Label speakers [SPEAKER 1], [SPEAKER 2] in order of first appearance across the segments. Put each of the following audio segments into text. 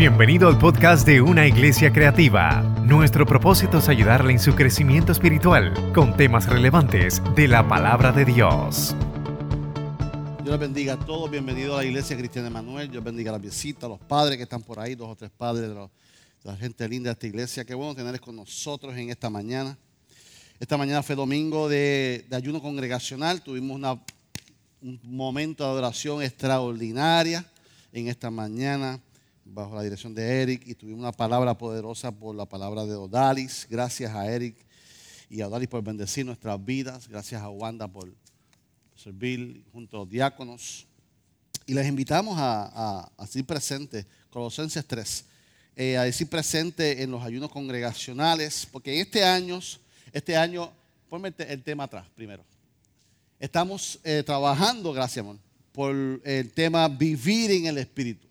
[SPEAKER 1] Bienvenido al podcast de Una Iglesia Creativa. Nuestro propósito es ayudarle en su crecimiento espiritual con temas relevantes de la palabra de Dios.
[SPEAKER 2] Dios les bendiga a todos. Bienvenido a la Iglesia Cristiana Manuel. Dios bendiga a la visita, a los padres que están por ahí, dos o tres padres la gente linda de esta iglesia. Qué bueno tenerles con nosotros en esta mañana. Esta mañana fue domingo de, ayuno congregacional. Tuvimos un momento de adoración extraordinaria en esta mañana bajo la dirección de Eric y tuvimos una palabra poderosa por la palabra de Odalis. Gracias a Eric y a Odalis por bendecir nuestras vidas. Gracias a Wanda por servir junto a los diáconos. Y les invitamos a, a, decir presente, Colosenses 3, eh, a decir presente en los ayunos congregacionales, porque este año, este año, ponme el tema atrás primero. Estamos eh, trabajando, gracias amor, por el tema vivir en el Espíritu.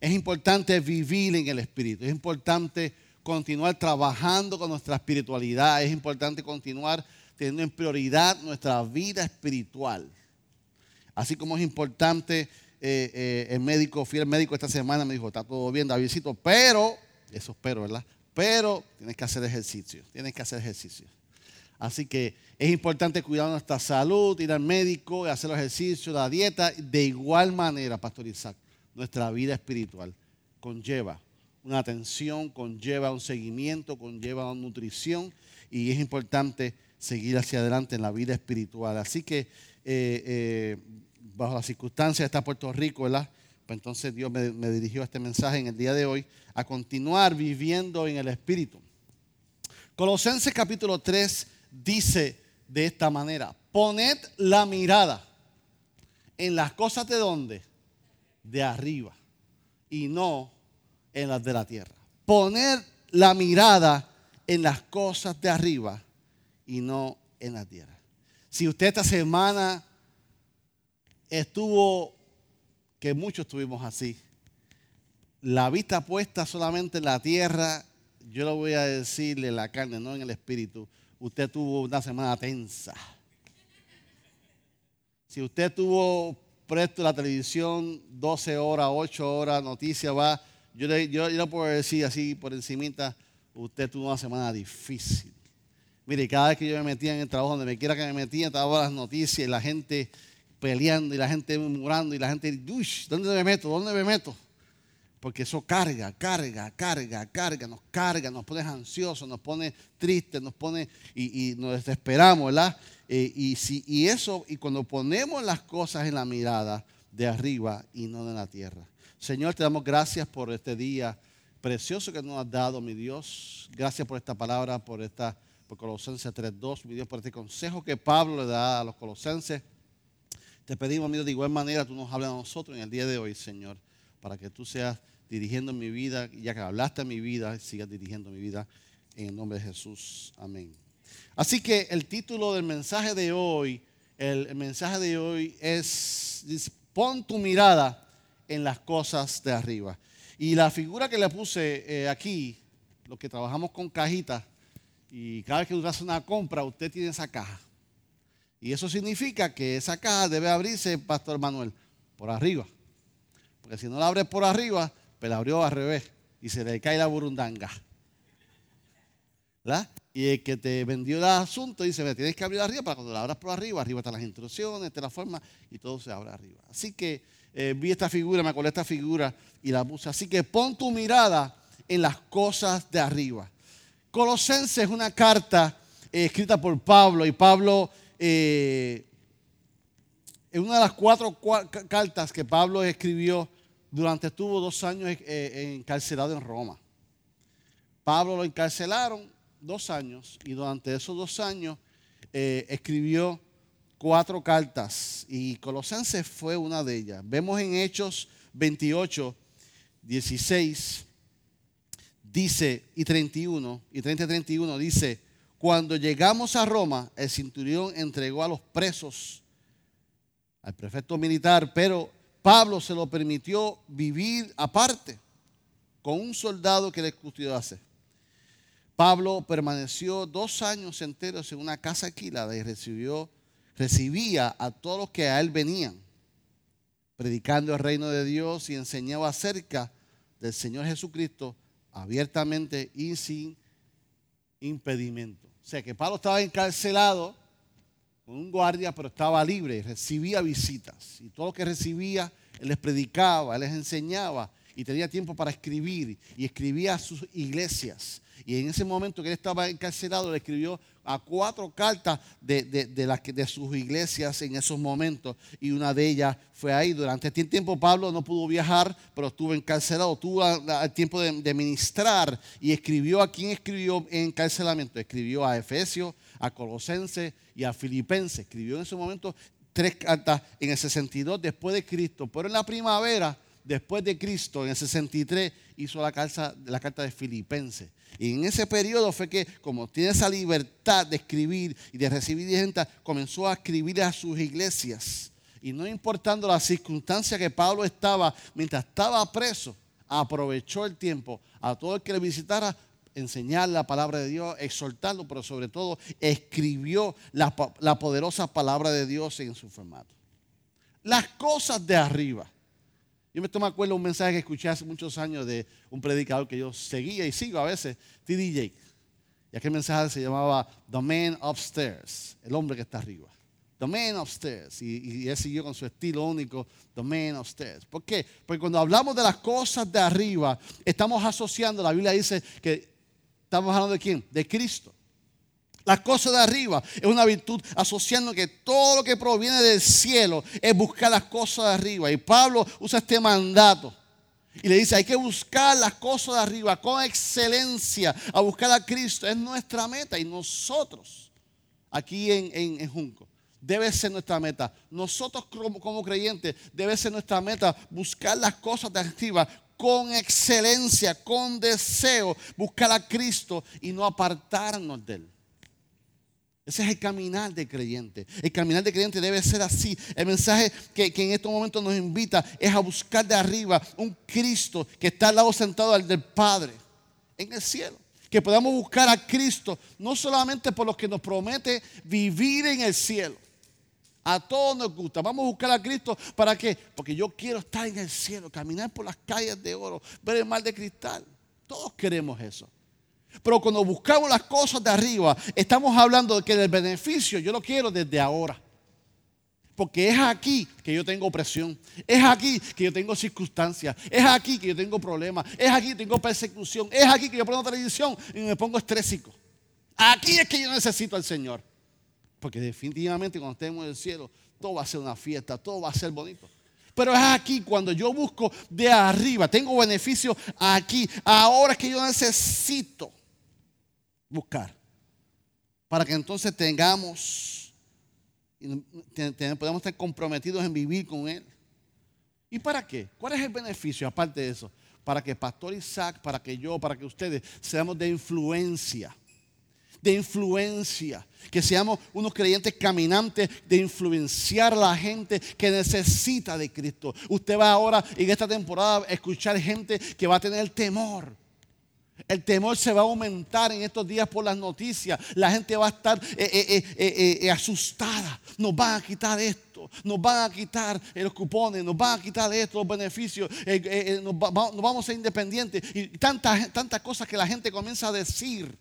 [SPEAKER 2] Es importante vivir en el Espíritu. Es importante continuar trabajando con nuestra espiritualidad. Es importante continuar teniendo en prioridad nuestra vida espiritual. Así como es importante, eh, eh, el médico, fui al médico esta semana, me dijo, está todo bien, Davidcito, pero, eso espero, ¿verdad? Pero tienes que hacer ejercicio, tienes que hacer ejercicio. Así que es importante cuidar nuestra salud, ir al médico, hacer los ejercicios, la dieta. De igual manera, Pastor Isaac, nuestra vida espiritual conlleva una atención, conlleva un seguimiento, conlleva una nutrición y es importante seguir hacia adelante en la vida espiritual. Así que eh, eh, bajo las circunstancias está Puerto Rico, ¿verdad? Pues entonces Dios me, dirigió este mensaje en el día de hoy a continuar viviendo en el Espíritu. Colosenses capítulo 3 dice de esta manera, poned la mirada en las cosas de dónde? De arriba y no en las de la tierra. Poner la mirada en las cosas de arriba y no en la tierra. Si usted esta semana estuvo, que muchos estuvimos así, la vista puesta solamente en la tierra, yo lo voy a decirle la carne, no en el espíritu. Usted tuvo una semana tensa. Si usted tuvo presto la televisión 12 horas, 8 horas, noticias, va, yo le, yo, yo puedo decir así por encimita, usted tuvo una semana difícil. Mire, cada vez que yo me metía en el trabajo, donde me quiera que me metía, estaba las noticias y la gente peleando y la gente murmurando y la gente, uy, ¿dónde me meto? ¿Dónde me meto? Porque eso carga, carga, carga, carga, nos carga, nos pone ansiosos, nos pone tristes, nos pone y, y nos desesperamos, ¿verdad? Eh, y, si, y eso, y cuando ponemos las cosas en la mirada de arriba y no de la tierra. Señor, te damos gracias por este día precioso que nos has dado, mi Dios. Gracias por esta palabra, por esta, por Colosenses 3.2, mi Dios, por este consejo que Pablo le da a los colosenses. Te pedimos, mi Dios, de igual manera tú nos hablas a nosotros en el día de hoy, Señor, para que tú seas dirigiendo mi vida, ya que hablaste en mi vida, sigas dirigiendo mi vida en el nombre de Jesús. Amén. Así que el título del mensaje de hoy, el, mensaje de hoy es, pon tu mirada en las cosas de arriba. Y la figura que le puse eh, aquí, los que trabajamos con cajitas, y cada vez que usted hace una compra, usted tiene esa caja. Y eso significa que esa caja debe abrirse, Pastor Manuel, por arriba. Porque si no la abre por arriba, pues la abrió al revés y se le cae la burundanga. ¿verdad? Y el que te vendió el asunto dice, tienes que abrir arriba para cuando la abras por arriba, arriba están las instrucciones, esta es la forma y todo se abre arriba. Así que eh, vi esta figura, me acordé esta figura y la puse. Así que pon tu mirada en las cosas de arriba. Colosenses es una carta eh, escrita por Pablo y Pablo eh, es una de las cuatro cua- ca- cartas que Pablo escribió durante estuvo dos años eh, encarcelado en Roma. Pablo lo encarcelaron dos años y durante esos dos años eh, escribió cuatro cartas y Colosenses fue una de ellas. Vemos en Hechos 28, 16, dice, y 31, y 30 y 31, dice, cuando llegamos a Roma, el centurión entregó a los presos al prefecto militar, pero Pablo se lo permitió vivir aparte con un soldado que le custodiase. Pablo permaneció dos años enteros en una casa alquilada y recibió, recibía a todos los que a él venían, predicando el reino de Dios y enseñaba acerca del Señor Jesucristo abiertamente y sin impedimento. O sea que Pablo estaba encarcelado con un guardia, pero estaba libre y recibía visitas. Y todo lo que recibía, él les predicaba, él les enseñaba y tenía tiempo para escribir y escribía a sus iglesias. Y en ese momento que él estaba encarcelado, le escribió a cuatro cartas de, de, las, de sus iglesias en esos momentos. Y una de ellas fue ahí. Durante este tiempo Pablo no pudo viajar, pero estuvo encarcelado. Tuvo el tiempo de, ministrar y escribió a quién escribió en encarcelamiento. Escribió a Efesios, a Colosenses y a Filipenses. Escribió en ese momento tres cartas en el 62 después de Cristo. Pero en la primavera después de Cristo, en el 63, hizo la carta, de Filipenses. Y en ese periodo fue que, como tiene esa libertad de escribir y de recibir gente, comenzó a escribir a sus iglesias. Y no importando la circunstancia que Pablo estaba, mientras estaba preso, aprovechó el tiempo a todo el que le visitara enseñar la palabra de Dios, exhortarlo, pero sobre todo escribió la poderosa palabra de Dios en su formato. Las cosas de arriba yo me acuerdo un mensaje que escuché hace muchos años de un predicador que yo seguía y sigo a veces, T.D. Jake. Y aquel mensaje se llamaba The Man Upstairs, el hombre que está arriba. The Man Upstairs. Y, y él siguió con su estilo único, The Man Upstairs. ¿Por qué? Porque cuando hablamos de las cosas de arriba, estamos asociando, la Biblia dice que estamos hablando de quién? De Cristo. Las cosas de arriba es una virtud asociando que todo lo que proviene del cielo es buscar las cosas de arriba. Y Pablo usa este mandato y le dice, hay que buscar las cosas de arriba con excelencia, a buscar a Cristo. Es nuestra meta y nosotros aquí en, en, Junco. Debe ser nuestra meta. Nosotros como, como creyentes debe ser nuestra meta buscar las cosas de arriba con excelencia, con deseo, buscar a Cristo y no apartarnos de Él. Ese es el caminar de creyente. El caminar de creyente debe ser así. El mensaje que, en estos momentos nos invita es a buscar de arriba un Cristo que está al lado sentado al del Padre en el cielo. Que podamos buscar a Cristo no solamente por lo que nos promete vivir en el cielo. A todos nos gusta. Vamos a buscar a Cristo. ¿Para qué? Porque yo quiero estar en el cielo, caminar por las calles de oro, ver el mar de cristal. Todos queremos eso. Pero cuando buscamos las cosas de arriba, estamos hablando de que el beneficio yo lo quiero desde ahora. Porque es aquí que yo tengo opresión. Es aquí que yo tengo circunstancias. Es aquí que yo tengo problemas. Es aquí que tengo persecución. Es aquí que yo pongo televisión y me pongo estrésico. Aquí es que yo necesito al Señor. Porque definitivamente cuando estemos en el cielo, todo va a ser una fiesta, todo va a ser bonito. Pero es aquí cuando yo busco de arriba, tengo beneficio aquí. Ahora es que yo necesito buscar. Para que entonces tengamos, podamos estar comprometidos en vivir con Él. ¿Y para qué? ¿Cuál es el beneficio aparte de eso? Para que Pastor Isaac, para que yo, para que ustedes seamos de influencia. De influencia. Que seamos unos creyentes caminantes de influenciar a la gente que necesita de Cristo. Usted va ahora en esta temporada a escuchar gente que va a tener temor el temor se va a aumentar en estos días por las noticias. La gente va a estar eh, eh, eh, asustada. Nos van a quitar esto. Nos van a quitar los cupones. Nos van a quitar esto, los beneficios. Nos, vamos a ser independientes. Y tantas, tantas cosas que la gente comienza a decir.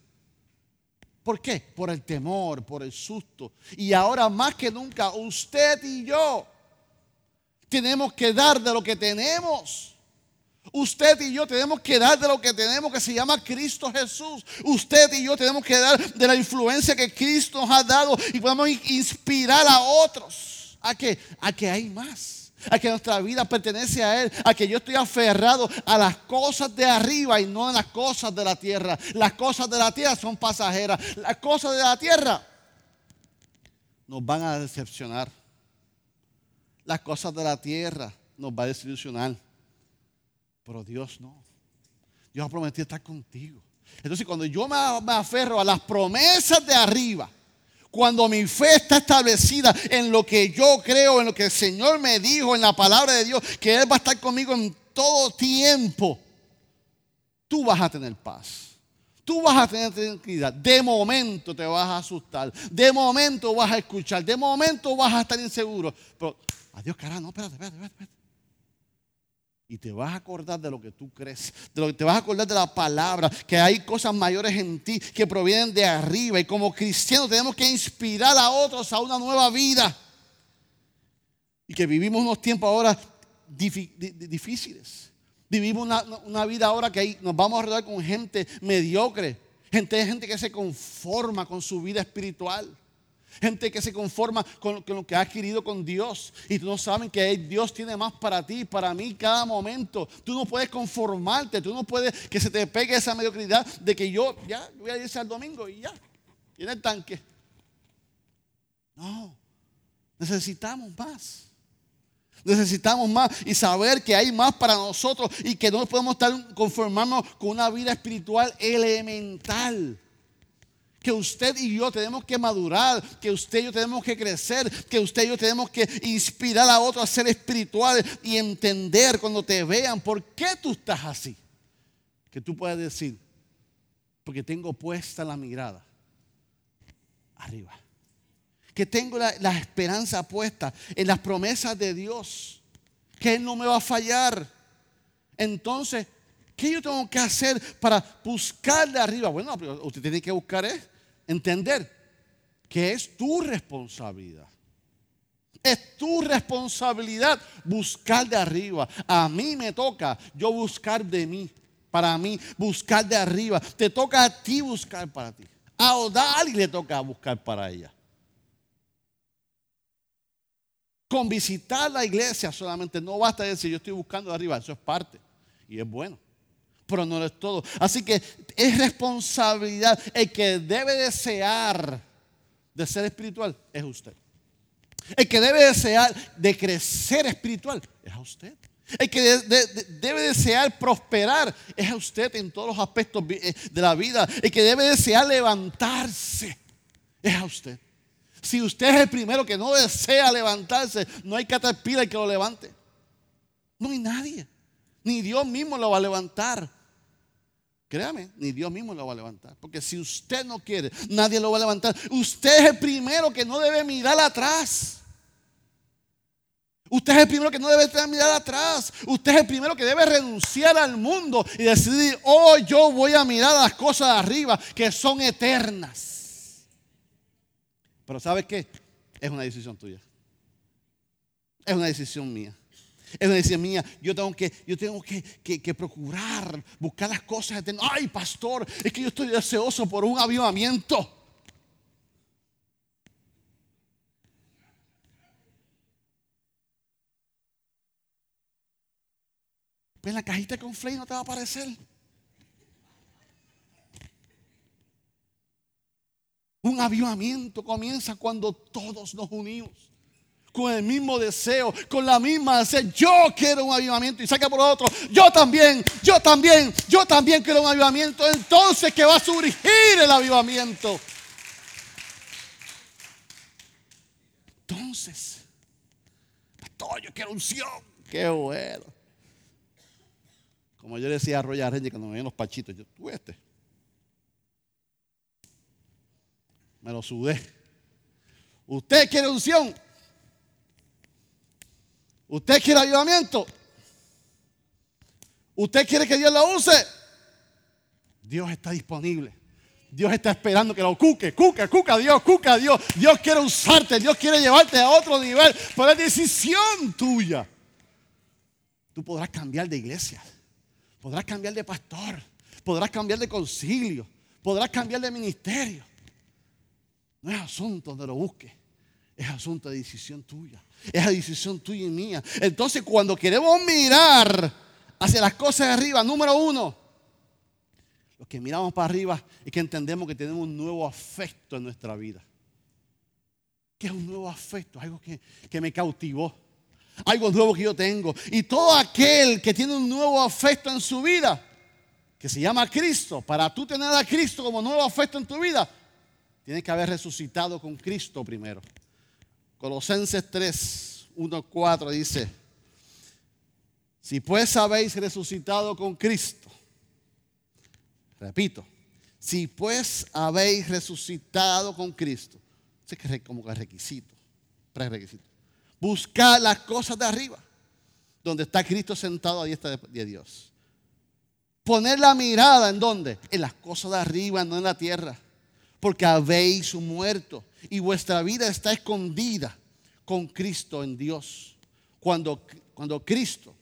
[SPEAKER 2] ¿Por qué? Por el temor, por el susto. Y ahora más que nunca, usted y yo tenemos que dar de lo que tenemos. Usted y yo tenemos que dar de lo que tenemos que se llama Cristo Jesús. Usted y yo tenemos que dar de la influencia que Cristo nos ha dado y podemos inspirar a otros a que, a que hay más. A que nuestra vida pertenece a Él, a que yo estoy aferrado a las cosas de arriba y no a las cosas de la tierra. Las cosas de la tierra son pasajeras. Las cosas de la tierra nos van a decepcionar. Las cosas de la tierra nos van a desilusionar. Pero Dios no. Dios ha prometido estar contigo. Entonces cuando yo me, aferro a las promesas de arriba, cuando mi fe está establecida en lo que yo creo, en lo que el Señor me dijo, en la palabra de Dios, que Él va a estar conmigo en todo tiempo, tú vas a tener paz. Tú vas a tener tranquilidad. De momento te vas a asustar. De momento vas a escuchar. De momento vas a estar inseguro. Pero, adiós, carajo, no, espérate, espérate, espérate. Y te vas a acordar de lo que tú crees, de lo que te vas a acordar de la palabra, que hay cosas mayores en ti que provienen de arriba. Y como cristianos tenemos que inspirar a otros a una nueva vida. Y que vivimos unos tiempos ahora difíciles. Vivimos una, vida ahora que nos vamos a rodar con gente mediocre, gente, gente que se conforma con su vida espiritual. Gente que se conforma con, lo que ha adquirido con Dios. Y tú no sabes que Dios tiene más para ti, para mí, cada momento. Tú no puedes conformarte. Tú no puedes que se te pegue esa mediocridad de que yo ya voy a irse al domingo y ya. Tiene el tanque. No. Necesitamos más. Necesitamos más y saber que hay más para nosotros y que no podemos estar conformarnos con una vida espiritual elemental que usted y yo tenemos que madurar, que usted y yo tenemos que crecer, que usted y yo tenemos que inspirar a otros a ser espirituales y entender cuando te vean por qué tú estás así. Que tú puedas decir, porque tengo puesta la mirada arriba. Que tengo la, la esperanza puesta en las promesas de Dios, que Él no me va a fallar. Entonces, ¿Qué yo tengo que hacer para buscar de arriba? Bueno, usted tiene que buscar es entender que es tu responsabilidad. Es tu responsabilidad buscar de arriba. A mí me toca yo buscar de mí, para mí, buscar de arriba. Te toca a ti buscar para ti. A Odal le toca buscar para ella. Con visitar la iglesia solamente no basta decir yo estoy buscando de arriba, eso es parte y es bueno pero no es todo. Así que es responsabilidad. El que debe desear de ser espiritual es usted. El que debe desear de crecer espiritual es a usted. El que debe desear prosperar es a usted en todos los aspectos eh, de la vida. El que debe desear levantarse es a usted. Si usted es el primero que no desea levantarse, no hay caterpillar que lo levante. No hay nadie. Ni Dios mismo lo va a levantar. Créame, ni Dios mismo lo va a levantar. Porque si usted no quiere, nadie lo va a levantar. Usted es el primero que no debe mirar atrás. Usted es el primero que no debe mirar atrás. Usted es el primero que debe renunciar al mundo y decidir, oh, yo voy a mirar las cosas de arriba que son eternas. Pero ¿sabe qué? Es una decisión tuya. Es una decisión mía. Una decisión mía, yo tengo que, yo tengo que, procurar, buscar las cosas. Ay, pastor, es que yo estoy deseoso por un avivamiento. Pues la cajita con flay no te va a aparecer. Un avivamiento comienza cuando todos nos unimos con el mismo deseo, con la misma sed. Yo quiero un avivamiento y saca por otro. Yo también, yo también, yo también quiero un avivamiento. Entonces que va a surgir el avivamiento. Entonces, pastor, yo quiero unción. Qué bueno. Como yo decía a Royal Reyes cuando me ven los pachitos, yo, tú este. Me lo sudé. Usted quiere unción. ¿Usted quiere ayudamiento? ¿Usted quiere que Dios lo use? Dios está disponible. Dios está esperando que lo cuque, cuque, cuca Dios, cuca Dios. Dios quiere usarte, Dios quiere llevarte a otro nivel, pero es decisión tuya. Tú podrás cambiar de iglesia, podrás cambiar de pastor, podrás cambiar de concilio, podrás cambiar de ministerio. No es asunto de lo busque, es asunto de decisión tuya. Es la decisión tuya y mía. Entonces, cuando queremos mirar hacia las cosas de arriba, número uno, los que miramos para arriba es que entendemos que tenemos un nuevo afecto en nuestra vida. ¿Qué es un nuevo afecto? Algo que, que me cautivó. Algo nuevo que yo tengo. Y todo aquel que tiene un nuevo afecto en su vida, que se llama Cristo, para tú tener a Cristo como nuevo afecto en tu vida, tienes que haber resucitado con Cristo primero. Colosenses 3, 1, 4 dice, si pues habéis resucitado con Cristo, repito, si pues habéis resucitado con Cristo, que es como que requisito, prerequisito, buscad las cosas de arriba, donde está Cristo sentado a diestra de Dios. Poner la mirada en dónde? En las cosas de arriba, no en la tierra. Porque habéis muerto y vuestra vida está escondida con Cristo en Dios. Cuando, cuando Cristo,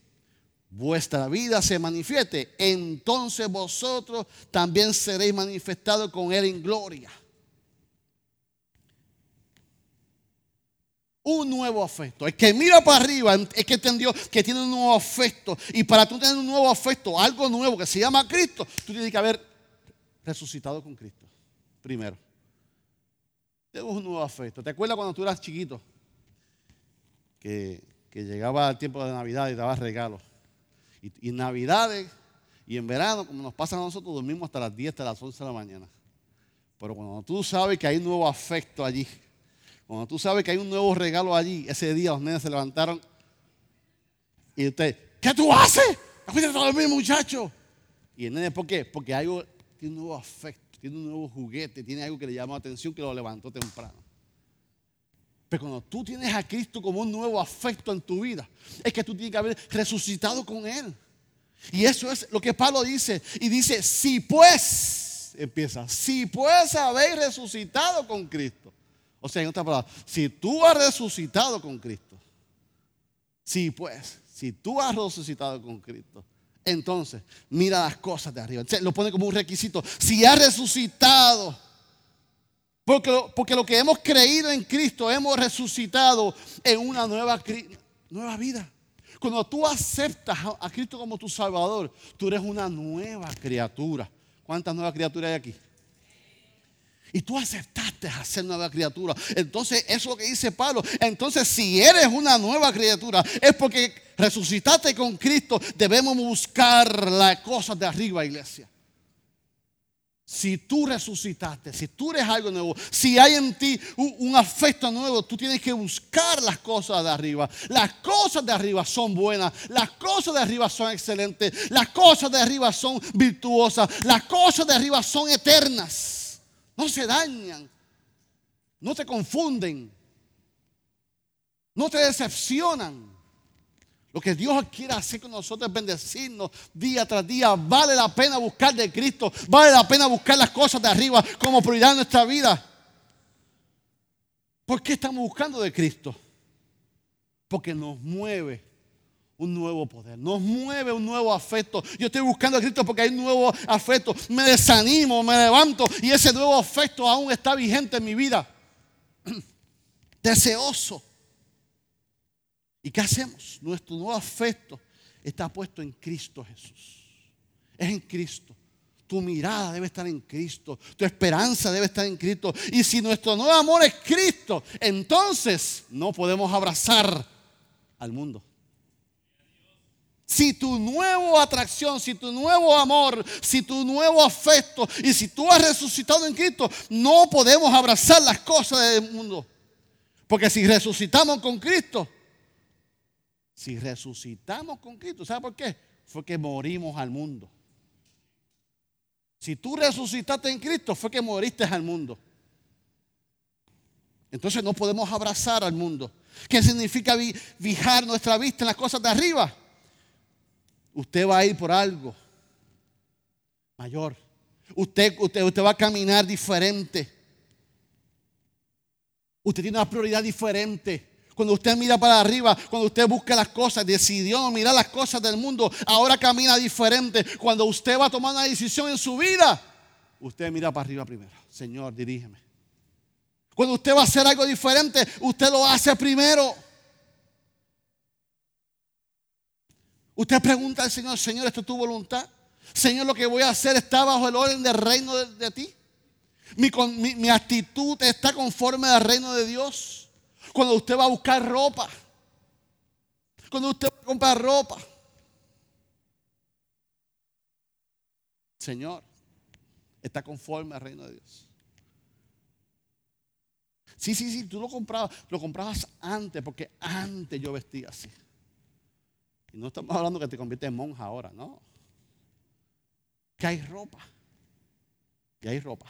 [SPEAKER 2] vuestra vida se manifieste, entonces vosotros también seréis manifestados con Él en gloria. un nuevo afecto. El que mira para arriba es que entendió que tiene un nuevo afecto. Y para tú tener un nuevo afecto, algo nuevo que se llama Cristo, tú tienes que haber resucitado con Cristo. Primero. Tenemos un nuevo afecto. ¿Te acuerdas cuando tú eras chiquito? Que, llegaba el tiempo de Navidad y dabas regalos. Y, en Navidades y en verano, como nos pasa a nosotros, dormimos hasta las 10, hasta las 11 de la mañana. Pero cuando tú sabes que hay un nuevo afecto allí, cuando tú sabes que hay un nuevo regalo allí, ese día los nenes se levantaron y usted, ¿qué tú haces? Acuérdate de dormir, muchacho. Y el nene, ¿por qué? Porque hay un nuevo afecto, tiene un nuevo juguete, tiene algo que le llamó la atención que lo levantó temprano. Pero cuando tú tienes a Cristo como un nuevo afecto en tu vida, es que tú tienes que haber resucitado con Él. Y eso es lo que Pablo dice. Y dice, si pues, empieza, si pues habéis resucitado con Cristo. O sea, en otras palabras, si tú has resucitado con Cristo, sí, pues, si tú has resucitado con Cristo, entonces mira las cosas de arriba. lo pone como un requisito. Si has resucitado, porque lo, porque lo que hemos creído en Cristo, hemos resucitado en una nueva, nueva vida. Cuando tú aceptas a Cristo como tu Salvador, tú eres una nueva criatura. ¿Cuántas nuevas criaturas hay aquí? Y tú aceptaste a ser nueva criatura. Entonces, eso es lo que dice Pablo. Entonces, si eres una nueva criatura, es porque resucitaste con Cristo. Debemos buscar las cosas de arriba, iglesia. Si tú resucitaste, si tú eres algo nuevo, si hay en ti un, afecto nuevo, tú tienes que buscar las cosas de arriba. Las cosas de arriba son buenas, las cosas de arriba son excelentes, las cosas de arriba son virtuosas, las cosas de arriba son eternas no se dañan, no te confunden, no te decepcionan. Lo que Dios quiere hacer con nosotros es bendecirnos día tras día. Vale la pena buscar de Cristo, vale la pena buscar las cosas de arriba como prioridad en nuestra vida. ¿Por qué estamos buscando de Cristo? Porque nos mueve un nuevo poder, nos mueve un nuevo afecto. Yo estoy buscando a Cristo porque hay un nuevo afecto. Me desanimo, me levanto y ese nuevo afecto aún está vigente en mi vida. Deseoso. ¿Y qué hacemos? Nuestro nuevo afecto está puesto en Cristo Jesús. Es en Cristo. Tu mirada debe estar en Cristo. Tu esperanza debe estar en Cristo. Y si nuestro nuevo amor es Cristo, entonces no podemos abrazar al mundo. Si tu nueva atracción, si tu nuevo amor, si tu nuevo afecto y si tú has resucitado en Cristo, no podemos abrazar las cosas del mundo. Porque si resucitamos con Cristo, si resucitamos con Cristo, ¿sabe por qué? Fue que morimos al mundo. Si tú resucitaste en Cristo, fue que moriste al mundo. Entonces no podemos abrazar al mundo. ¿Qué significa fijar nuestra vista en las cosas de arriba? usted va a ir por algo mayor. Usted, usted, usted va a caminar diferente. Usted tiene una prioridad diferente. Cuando usted mira para arriba, cuando usted busca las cosas, decidió no mirar las cosas del mundo, ahora camina diferente. Cuando usted va a tomar una decisión en su vida, usted mira para arriba primero. Señor, dirígeme. Cuando usted va a hacer algo diferente, usted lo hace primero. Usted pregunta al Señor, Señor, ¿esto es tu voluntad? Señor, lo que voy a hacer está bajo el orden del reino de, ti. Mi, mi, actitud está conforme al reino de Dios. Cuando usted va a buscar ropa, cuando usted va a comprar ropa, Señor, está conforme al reino de Dios. Sí, sí, sí, tú lo comprabas, lo comprabas antes, porque antes yo vestía así. Y no estamos hablando que te conviertes en monja ahora, no. Que hay ropa. Que hay ropa.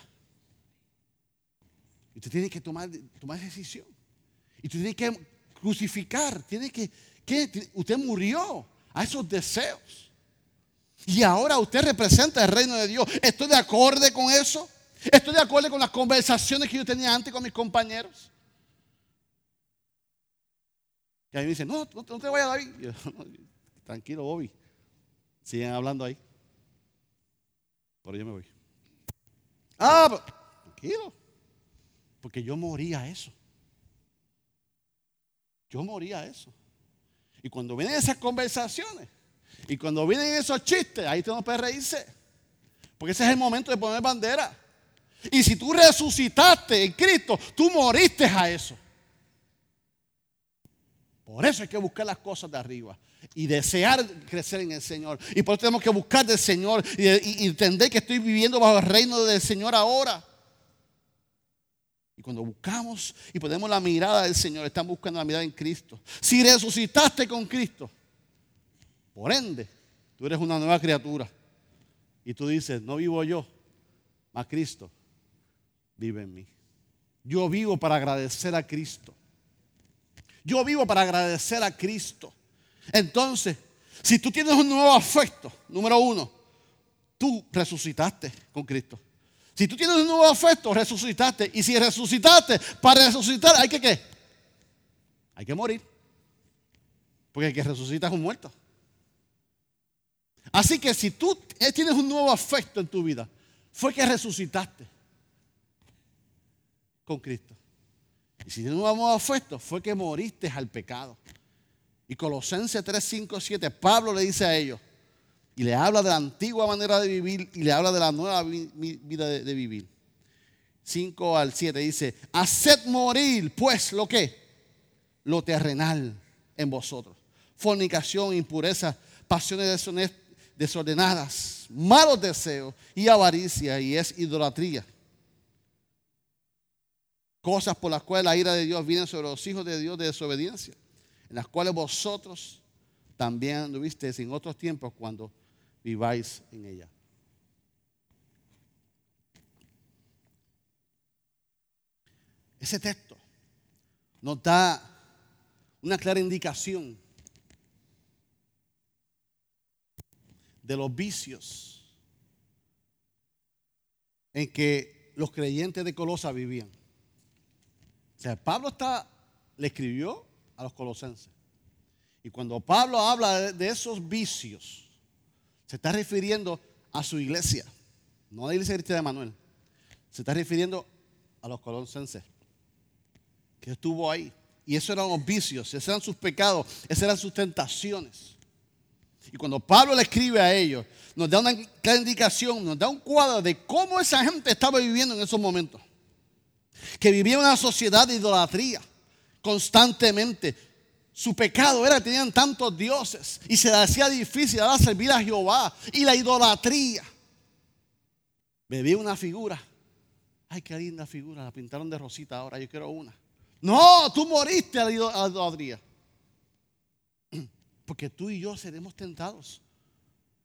[SPEAKER 2] Y tú tienes que tomar, tomar decisión. Y tú tienes que crucificar, tienes que, ¿Qué? Usted murió a esos deseos. Y ahora usted representa el reino de Dios. ¿Estoy de acuerdo con eso? ¿Estoy de acuerdo con las conversaciones que yo tenía antes con mis compañeros? Y ahí me dicen, no, no, te vayas David. Tranquilo, Bobby. Siguen hablando ahí. Pero yo me voy. Ah, tranquilo. Porque yo moría eso. Yo moría eso. Y cuando vienen esas conversaciones, y cuando vienen esos chistes, ahí tenemos que reírse. Porque ese es el momento de poner bandera. Y si tú resucitaste en Cristo, tú moriste a eso. Por eso hay que buscar las cosas de arriba y desear crecer en el Señor. Y por eso tenemos que buscar del Señor y, entender que estoy viviendo bajo el reino del Señor ahora. Y cuando buscamos y ponemos la mirada del Señor, estamos buscando la mirada en Cristo. Si resucitaste con Cristo, por ende, tú eres una nueva criatura. Y tú dices, no vivo yo, más Cristo vive en mí. Yo vivo para agradecer a Cristo. Yo vivo para agradecer a Cristo. Entonces, si tú tienes un nuevo afecto, número uno, tú resucitaste con Cristo. Si tú tienes un nuevo afecto, resucitaste. Y si resucitaste, para resucitar hay que qué? Hay que morir. Porque el que resucita es un muerto. Así que si tú tienes un nuevo afecto en tu vida, fue que resucitaste con Cristo. Y si no vamos a afecto, fue que moriste al pecado. Y Colosenses 3, 5, 7, Pablo le dice a ellos, y le habla de la antigua manera de vivir y le habla de la nueva vida de, vivir. 5 al 7 dice, haced morir pues lo que, lo terrenal en vosotros. Fornicación, impureza, pasiones desordenadas, malos deseos y avaricia y es idolatría cosas por las cuales la ira de Dios viene sobre los hijos de Dios de desobediencia, en las cuales vosotros también anduvisteis en otros tiempos cuando viváis en ella. Ese texto nos da una clara indicación de los vicios en que los creyentes de Colosa vivían. O sea, Pablo está, le escribió a los colosenses. Y cuando Pablo habla de, esos vicios, se está refiriendo a su iglesia, no a la iglesia cristiana de Manuel. Se está refiriendo a los colosenses, que estuvo ahí. Y esos eran los vicios, esos eran sus pecados, esas eran sus tentaciones. Y cuando Pablo le escribe a ellos, nos da una clara indicación, nos da un cuadro de cómo esa gente estaba viviendo en esos momentos que vivía una sociedad de idolatría constantemente. Su pecado era que tenían tantos dioses y se les hacía difícil ahora servir a Jehová. Y la idolatría. Bebía una figura. Ay, qué linda figura. La pintaron de rosita ahora. Yo quiero una. No, tú moriste a la idolatría. Porque tú y yo seremos tentados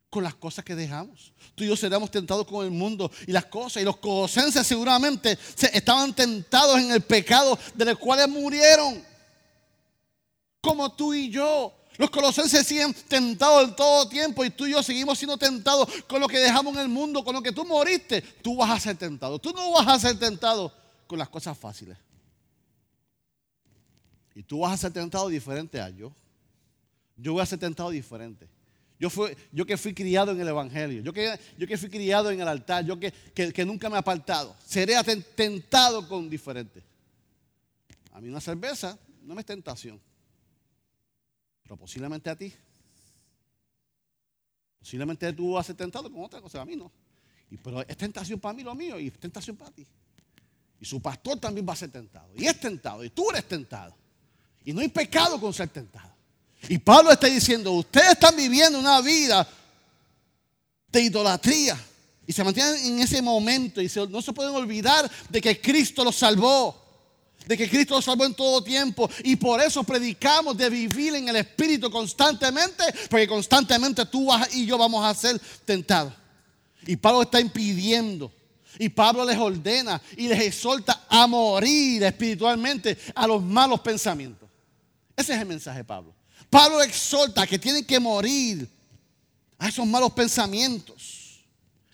[SPEAKER 2] con las cosas que dejamos. Tú y yo seremos tentados con el mundo y las cosas. Y los colosenses seguramente estaban tentados en el pecado de los cuales murieron. Como tú y yo. Los colosenses siguen tentados en todo tiempo y tú y yo seguimos siendo tentados con lo que dejamos en el mundo, con lo que tú moriste. Tú vas a ser tentado. Tú no vas a ser tentado con las cosas fáciles. Y tú vas a ser tentado diferente a yo. Yo voy a ser tentado diferente. Yo, que fui criado en el Evangelio, yo que, yo que fui criado en el altar, yo que, que, nunca me he apartado, seré tentado con diferente. A mí una cerveza no me es tentación, pero posiblemente a ti. Posiblemente tú vas a ser tentado con otra cosa, a mí no. Y, pero es tentación para mí lo mío y es tentación para ti. Y su pastor también va a ser tentado. Y es tentado. Y tú eres tentado. Y no hay pecado con ser tentado. Y Pablo está diciendo, ustedes están viviendo una vida de idolatría. Y se mantienen en ese momento y no se pueden olvidar de que Cristo los salvó. De que Cristo los salvó en todo tiempo. Y por eso predicamos de vivir en el Espíritu constantemente. Porque constantemente tú y yo vamos a ser tentados. Y Pablo está impidiendo. Y Pablo les ordena y les exhorta a morir espiritualmente a los malos pensamientos. Ese es el mensaje de Pablo Pablo exhorta que tienen que morir a esos malos pensamientos,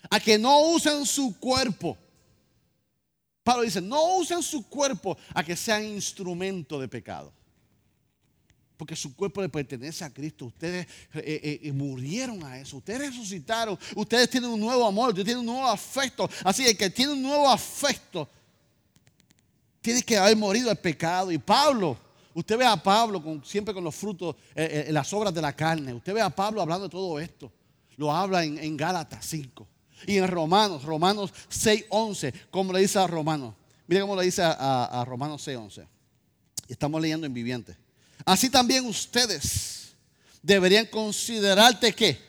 [SPEAKER 2] a que no usen su cuerpo. Pablo dice, no usen su cuerpo a que sean instrumento de pecado. Porque su cuerpo le pertenece a Cristo. Ustedes eh, eh, eh, murieron a eso. Ustedes resucitaron. Ustedes tienen un nuevo amor. Ustedes tienen un nuevo afecto. Así que el que tiene un nuevo afecto tiene que haber morido al pecado. Y Pablo, usted ve a Pablo siempre con los frutos, en las obras de la carne. Usted ve a Pablo hablando de todo esto. Lo habla en, Gálatas 5. Y en Romanos, Romanos 6, 11. Como le dice a Romanos. Mire cómo le dice a, a Romanos 6, 11. Estamos leyendo en Viviente. Así también ustedes deberían considerarte que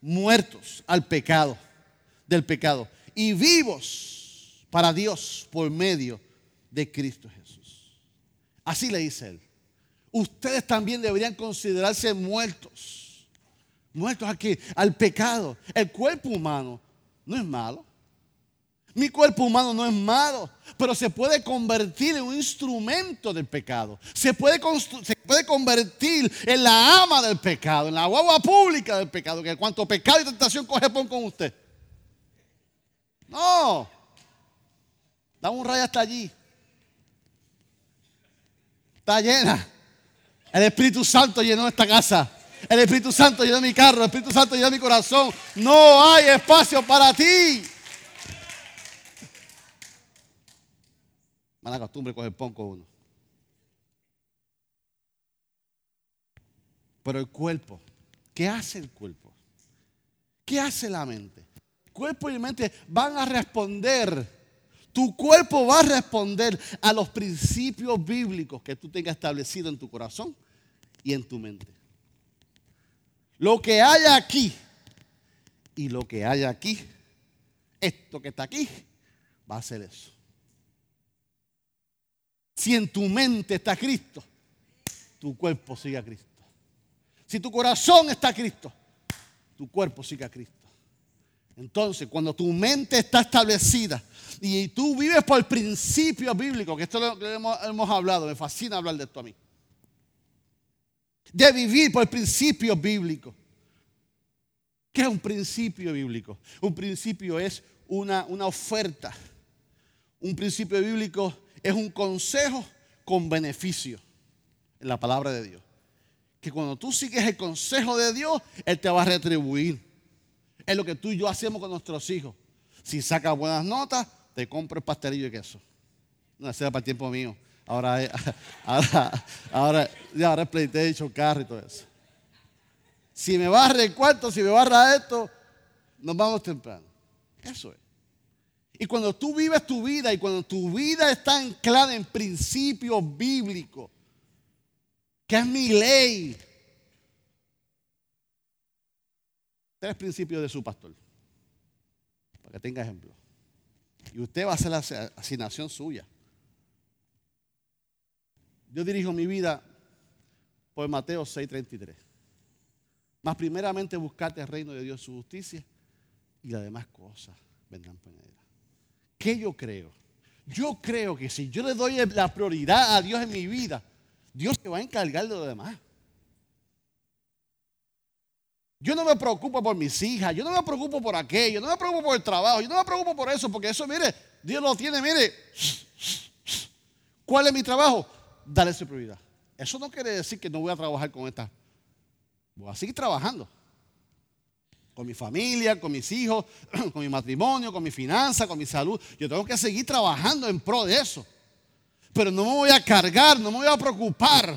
[SPEAKER 2] muertos al pecado, del pecado, y vivos para Dios por medio de Cristo Jesús. Así le dice él. Ustedes también deberían considerarse muertos. Muertos aquí al pecado. El cuerpo humano no es malo. Mi cuerpo humano no es malo, pero se puede convertir en un instrumento del pecado. Se puede, convertir en la ama del pecado, en la guagua pública del pecado. Que cuanto pecado y tentación coge pon con usted. No. Dame un rayo hasta allí. Está llena. El Espíritu Santo llenó esta casa. El Espíritu Santo llenó mi carro. El Espíritu Santo llenó mi corazón. No hay espacio para ti. Mala costumbre coger pon con uno. Pero el cuerpo, ¿qué hace el cuerpo? ¿Qué hace la mente? El cuerpo y mente van a responder. Tu cuerpo va a responder a los principios bíblicos que tú tengas establecido en tu corazón y en tu mente. Lo que hay aquí y lo que hay aquí, esto que está aquí, va a ser eso. Si en tu mente está Cristo, tu cuerpo sigue a Cristo. Si tu corazón está a Cristo, tu cuerpo sigue a Cristo. Entonces, cuando tu mente está establecida y tú vives por el principio bíblico, que esto lo hemos, hemos hablado, me fascina hablar de esto a mí. De vivir por el principio bíblico. ¿Qué es un principio bíblico? Un principio es una, una oferta. Un principio bíblico es un consejo con beneficio en la palabra de Dios. Que cuando tú sigues el consejo de Dios, Él te va a retribuir. Es lo que tú y yo hacemos con nuestros hijos. Si sacas buenas notas, te compro el pastelillo de queso. No, ese era para el tiempo mío. Ahora, ahora, ahora, ahora es PlayStation, carro y todo eso. Si me barra el cuarto, si me barra esto, nos vamos temprano. Eso es. Y cuando tú vives tu vida y cuando tu vida está anclada en principios bíblicos, que es mi ley, tres principios de su pastor, para que tenga ejemplo. Y usted va a hacer la asignación suya. Yo dirijo mi vida por Mateo 6:33. Más primeramente buscarte el reino de Dios, su justicia, y las demás cosas vendrán por él. ¿Qué yo creo? Yo creo que si yo le doy la prioridad a Dios en mi vida, Dios se va a encargar de lo demás. Yo no me preocupo por mis hijas, yo no me preocupo por aquello, no me preocupo por el trabajo, yo no me preocupo por eso, porque eso, mire, Dios lo tiene, mire. ¿Cuál es mi trabajo? Darle su prioridad. Eso no quiere decir que no voy a trabajar con esta. Voy a seguir trabajando con mi familia, con mis hijos, con mi matrimonio, con mi finanza, con mi salud. Yo tengo que seguir trabajando en pro de eso. Pero no me voy a cargar, no me voy a preocupar.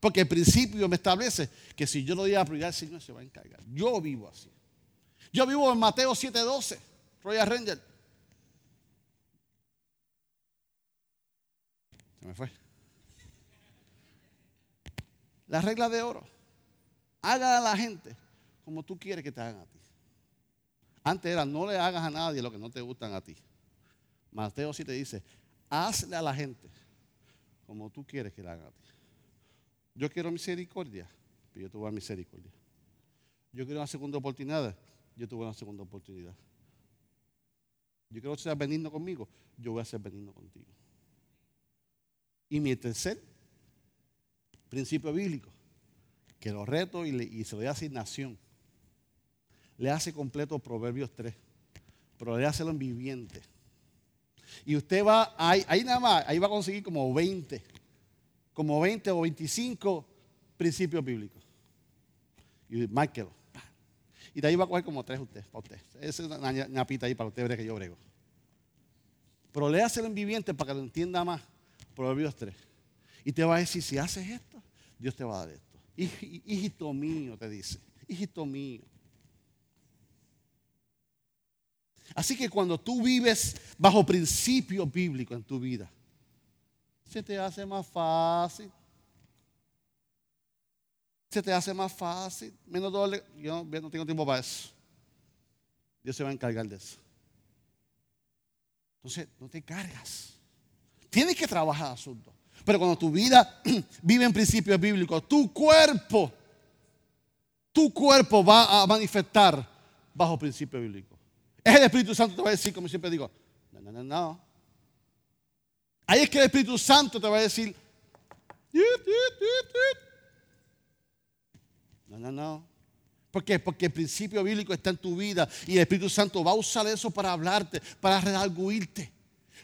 [SPEAKER 2] Porque el principio me establece que si yo lo doy a prioridad, el Señor se va a encargar. Yo vivo así. Yo vivo en Mateo 7:12, Royal Ranger. Se me fue. La regla de oro. Haga a la gente como tú quieres que te hagan a ti. Antes era, no le hagas a nadie lo que no te gustan a ti. Mateo sí te dice, hazle a la gente como tú quieres que le hagan a ti. Yo quiero misericordia, pero yo te voy a misericordia. Yo quiero una segunda oportunidad, yo dar una segunda oportunidad. Yo quiero que seas benigno conmigo, yo voy a ser benigno contigo. Y mi tercer principio bíblico, que lo reto y, se lo doy asignación. Le hace completo Proverbios 3, pero le hace en viviente. Y usted va, ahí, ahí nada más, ahí va a conseguir como 20, como 20 o 25 principios bíblicos. Y márquelo. Y de ahí va a coger como tres usted, para usted. Esa es una ñapita ahí para usted ver que yo brego. Pero léaselo en viviente para que lo entienda más. Proverbios 3. Y te va a decir, si haces esto, Dios te va a dar esto. Hijito mío, te dice. Hijito mío. Así que cuando tú vives bajo principios bíblicos en tu vida, se te hace más fácil. Se te hace más fácil. Menos doble. Yo no tengo tiempo para eso. Dios se va a encargar de eso. Entonces, no te cargas. Tienes que trabajar asunto. Pero cuando tu vida vive en principios bíblicos, tu cuerpo, tu cuerpo va a manifestar bajo principios bíblicos. Es el Espíritu Santo te va a decir, como siempre digo, no, no, no, no. Ahí es que el Espíritu Santo te va a decir, no, no, no. ¿Por qué? Porque el principio bíblico está en tu vida y el Espíritu Santo va a usar eso para hablarte, para redarguirte.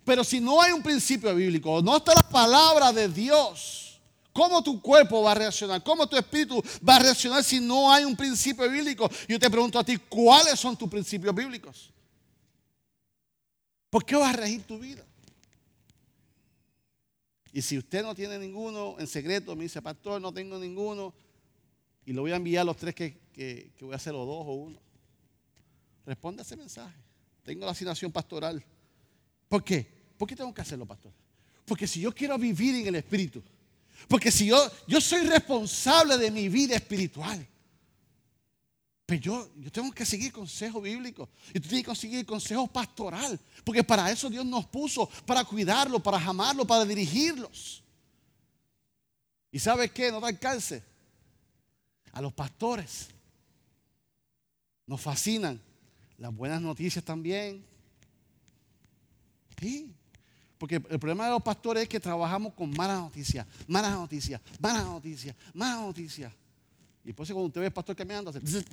[SPEAKER 2] Pero si no hay un principio bíblico, no está la palabra de Dios, ¿cómo tu cuerpo va a reaccionar? ¿Cómo tu espíritu va a reaccionar si no hay un principio bíblico? Yo te pregunto a ti, ¿cuáles son tus principios bíblicos? ¿Por qué vas a regir tu vida? Y si usted no tiene ninguno en secreto, me dice, pastor, no tengo ninguno, y lo voy a enviar a los tres que, que, voy a hacer, o dos o uno. Responde a ese mensaje. Tengo la asignación pastoral. ¿Por qué? ¿Por qué tengo que hacerlo, pastor? Porque si yo quiero vivir en el Espíritu, porque si yo, yo soy responsable de mi vida espiritual, pues yo, yo tengo que seguir consejo bíblico. Y tú tienes que seguir consejo pastoral. Porque para eso Dios nos puso, para cuidarlo, para amarlo, para dirigirlos. ¿Y sabes qué? No te alcance a los pastores. Nos fascinan las buenas noticias también. Sí. Porque el problema de los pastores es que trabajamos con malas noticias, malas noticias, malas noticias, malas noticias. Y después cuando usted ve al pastor caminando, hace...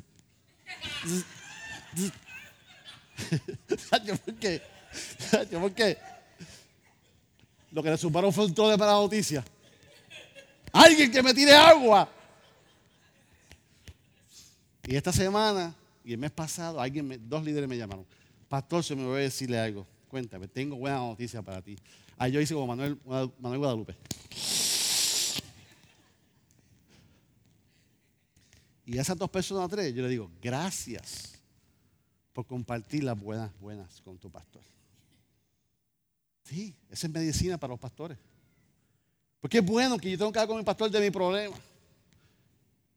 [SPEAKER 2] ¿Por qué? ¿Por qué? Lo que le sumaron fue un trozo de malas noticias. Alguien que me tire agua. Y esta semana y el mes pasado, alguien dos líderes me llamaron. Pastor, se me voy a decirle algo. Cuéntame, tengo buena noticia para ti. Ahí yo hice como Manuel, Manuel Guadalupe. Y a esas dos personas, tres, yo le digo, gracias por compartir las buenas, buenas con tu pastor. Sí, esa es medicina para los pastores. Porque es bueno que yo tengo que hablar con mi pastor de mi problema.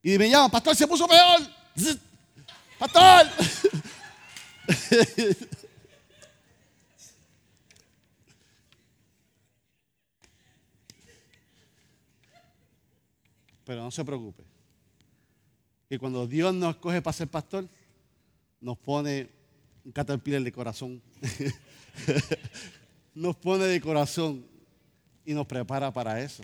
[SPEAKER 2] Y me llaman, pastor, se puso peor. Pastor. Pero no se preocupe. Que cuando Dios nos coge para ser pastor, nos pone un caterpillar de corazón. nos pone de corazón y nos prepara para eso.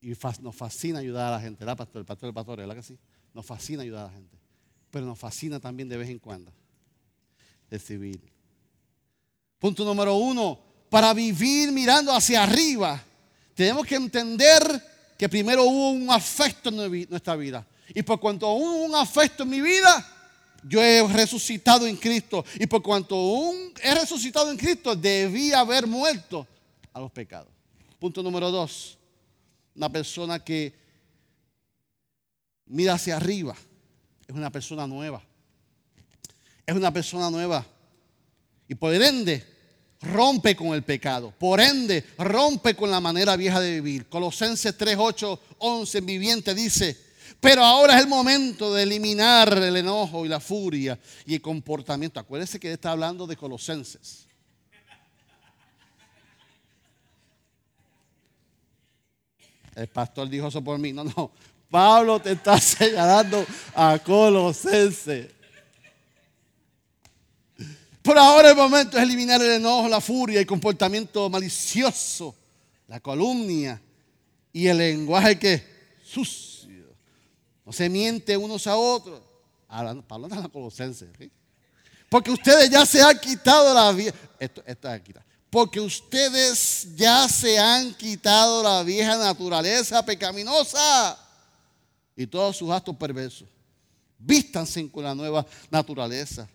[SPEAKER 2] Y nos fascina ayudar a la gente, ¿verdad, pastor? El pastor, el pastor, ¿verdad que sí? Nos fascina ayudar a la gente. Pero nos fascina también de vez en cuando recibir. Punto número uno, para vivir mirando hacia arriba, tenemos que entender que primero hubo un afecto en nuestra vida. Y por cuanto hubo un afecto en mi vida, yo he resucitado en Cristo. Y por cuanto un, he resucitado en Cristo, debí haber muerto a los pecados. Punto número dos, una persona que mira hacia arriba, es una persona nueva. Es una persona nueva. Y por ende, rompe con el pecado. Por ende, rompe con la manera vieja de vivir. Colosenses 3, 8, 11 en viviente dice, pero ahora es el momento de eliminar el enojo y la furia y el comportamiento. Acuérdense que está hablando de Colosenses. El pastor dijo eso por mí. No, no. Pablo te está señalando a Colosense. Por ahora el momento es eliminar el enojo, la furia, el comportamiento malicioso, la calumnia y el lenguaje que sucio. No se miente unos a otros. Pablo anda a Colosenses. Porque ustedes ya se han quitado la vieja. Esto, esto es Porque ustedes ya se han quitado la vieja naturaleza pecaminosa y todos sus actos perversos. Vístanse con la nueva naturaleza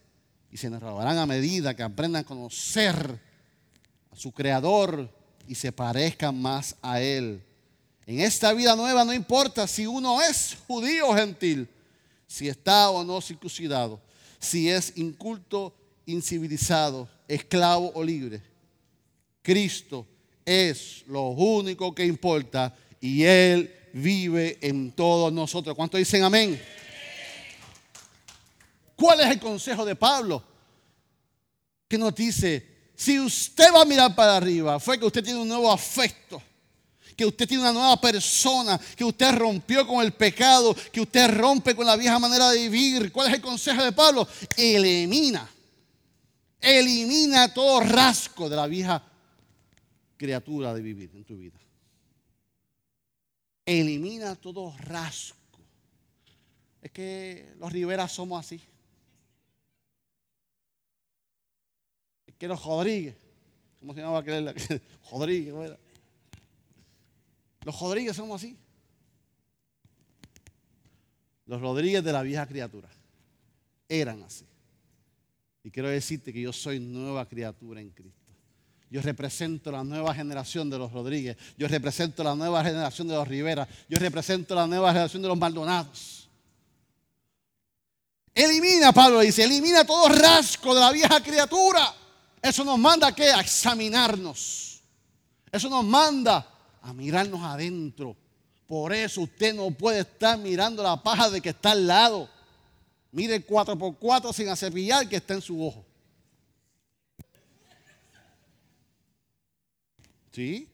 [SPEAKER 2] y se renovarán a medida que aprendan a conocer a su Creador y se parezcan más a Él. En esta vida nueva no importa si uno es judío o gentil, si está o no circuncidado, si es inculto, incivilizado, esclavo o libre. Cristo es lo único que importa y Él vive en todos nosotros. ¿Cuántos dicen amén? ¿Cuál es el consejo de Pablo? Que nos dice, si usted va a mirar para arriba, fue que usted tiene un nuevo afecto, que usted tiene una nueva persona, que usted rompió con el pecado, que usted rompe con la vieja manera de vivir. ¿Cuál es el consejo de Pablo? Elimina, elimina todo rasgo de la vieja criatura de vivir en tu vida. Elimina todo rasgo. Es que los Riveras somos así. Que los Rodríguez. ¿Cómo se llamaba aquel? Rodríguez, ¿cómo era? Los Rodríguez somos así. Los Rodríguez de la vieja criatura eran así. Y quiero decirte que yo soy nueva criatura en Cristo. Yo represento la nueva generación de los Rodríguez. Yo represento la nueva generación de los Rivera. Yo represento la nueva generación de los Maldonados. Elimina, Pablo dice, elimina todo rasgo de la vieja criatura eso nos manda qué? A examinarnos. Eso nos manda a mirarnos adentro. Por eso usted no puede estar mirando la paja de que está al lado. Mire 4x4 sin acepillar que está en su ojo. ¿Sí?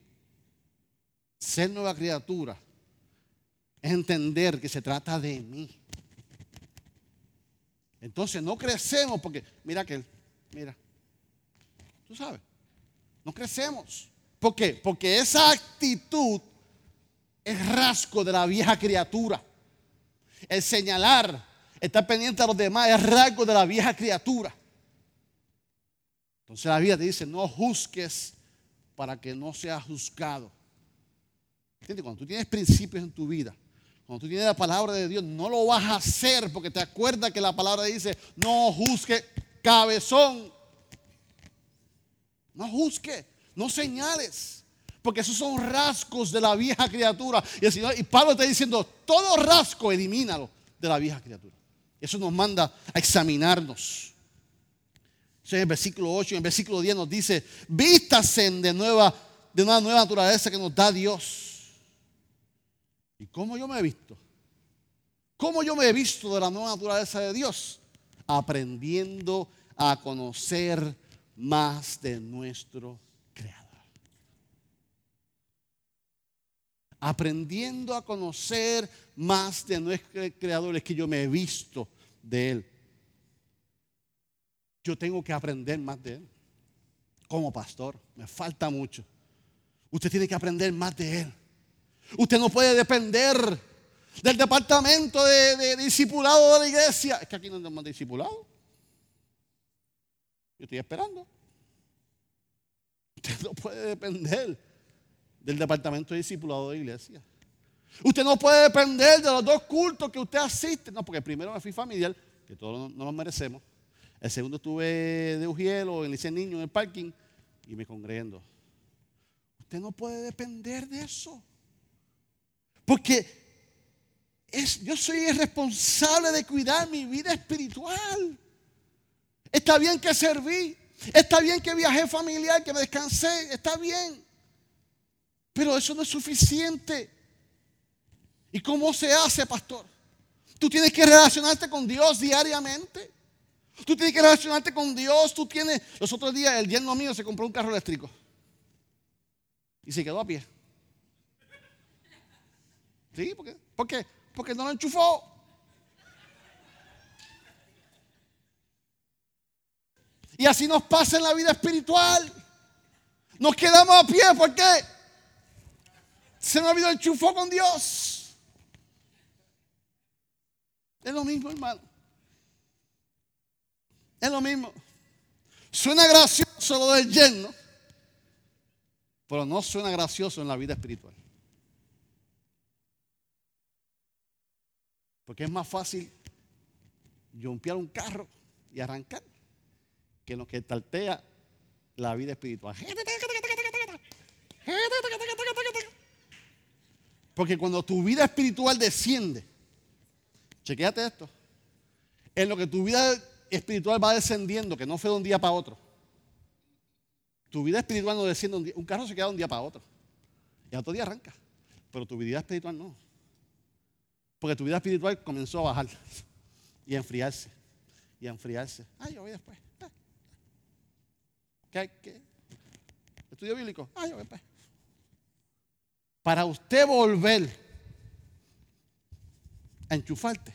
[SPEAKER 2] Ser nueva criatura es entender que se trata de mí. Entonces no crecemos porque, mira que, mira, Tú sabes, no crecemos. ¿Por qué? Porque esa actitud es rasgo de la vieja criatura. El señalar, estar pendiente a los demás es rasgo de la vieja criatura. Entonces la Biblia te dice, no juzgues para que no seas juzgado. Cuando tú tienes principios en tu vida, cuando tú tienes la palabra de Dios, no lo vas a hacer porque te acuerdas que la palabra dice, no juzgue cabezón no juzgue, no señales. Porque esos son rasgos de la vieja criatura. Y, y Pablo está diciendo, todo rasgo elimínalo de la vieja criatura. Eso nos manda a examinarnos. en el versículo 8, en el versículo 10 nos dice, vístasen de, nueva, de una nueva naturaleza que nos da Dios. ¿Y cómo yo me he visto? ¿Cómo yo me he visto de la nueva naturaleza de Dios? Aprendiendo a conocer más de nuestro Creador. Aprendiendo a conocer más de nuestro Creador es que yo me he visto de Él. Yo tengo que aprender más de Él. Como pastor, me falta mucho. Usted tiene que aprender más de Él. Usted no puede depender del departamento de, discipulado de la iglesia. Es que aquí no tenemos discipulado. Estoy esperando. Usted no puede depender del departamento de discipulado de iglesia. Usted no puede depender de los dos cultos que usted asiste. No, porque primero me fui familiar, que todos no nos merecemos. El segundo estuve de Ujiel o en Liceo Niño en el parking y me congregué Usted no puede depender de eso. Porque es, yo soy el responsable de cuidar mi vida espiritual. Está bien que serví. Está bien que viajé familiar, que me descansé. Está bien. Pero eso no es suficiente. ¿Y cómo se hace, pastor? Tú tienes que relacionarte con Dios diariamente. Tú tienes que relacionarte con Dios. Tú tienes. Los otros días, el yerno mío se compró un carro eléctrico. Y se quedó a pie. ¿Sí? ¿Por qué? ¿Por qué? Porque no lo enchufó. Y así nos pasa en la vida espiritual. Nos quedamos a pie porque se nos ha habido el chufo con Dios. Es lo mismo, hermano. Es lo mismo. Suena gracioso lo del yerno, pero no suena gracioso en la vida espiritual. Porque es más fácil jumpear un carro y arrancar que lo que taltea la vida espiritual. Porque cuando tu vida espiritual desciende, chequéate esto, en lo que tu vida espiritual va descendiendo, que no fue de un día para otro. Tu vida espiritual no desciende un día, un carro se queda de un día para otro. Y otro día arranca. Pero tu vida espiritual no. Porque tu vida espiritual comenzó a bajar y a enfriarse. Y a enfriarse. Ah, yo voy después. ¿Qué, qué? ¿Estudio bíblico? Ah, después. Para usted volver a enchufarte,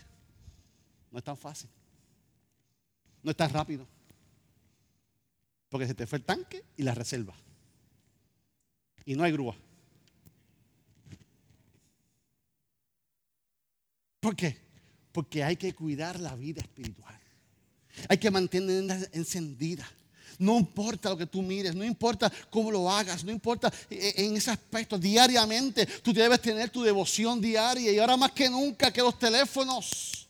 [SPEAKER 2] no es tan fácil. No es tan rápido. Porque se te fue el tanque y la reserva. Y no hay grúa. ¿Por qué? Porque hay que cuidar la vida espiritual. Hay que mantenerla encendida. No importa lo que tú mires, no importa cómo lo hagas, no importa eh, en ese aspecto. Diariamente tú debes tener tu devoción diaria. Y ahora más que nunca que los teléfonos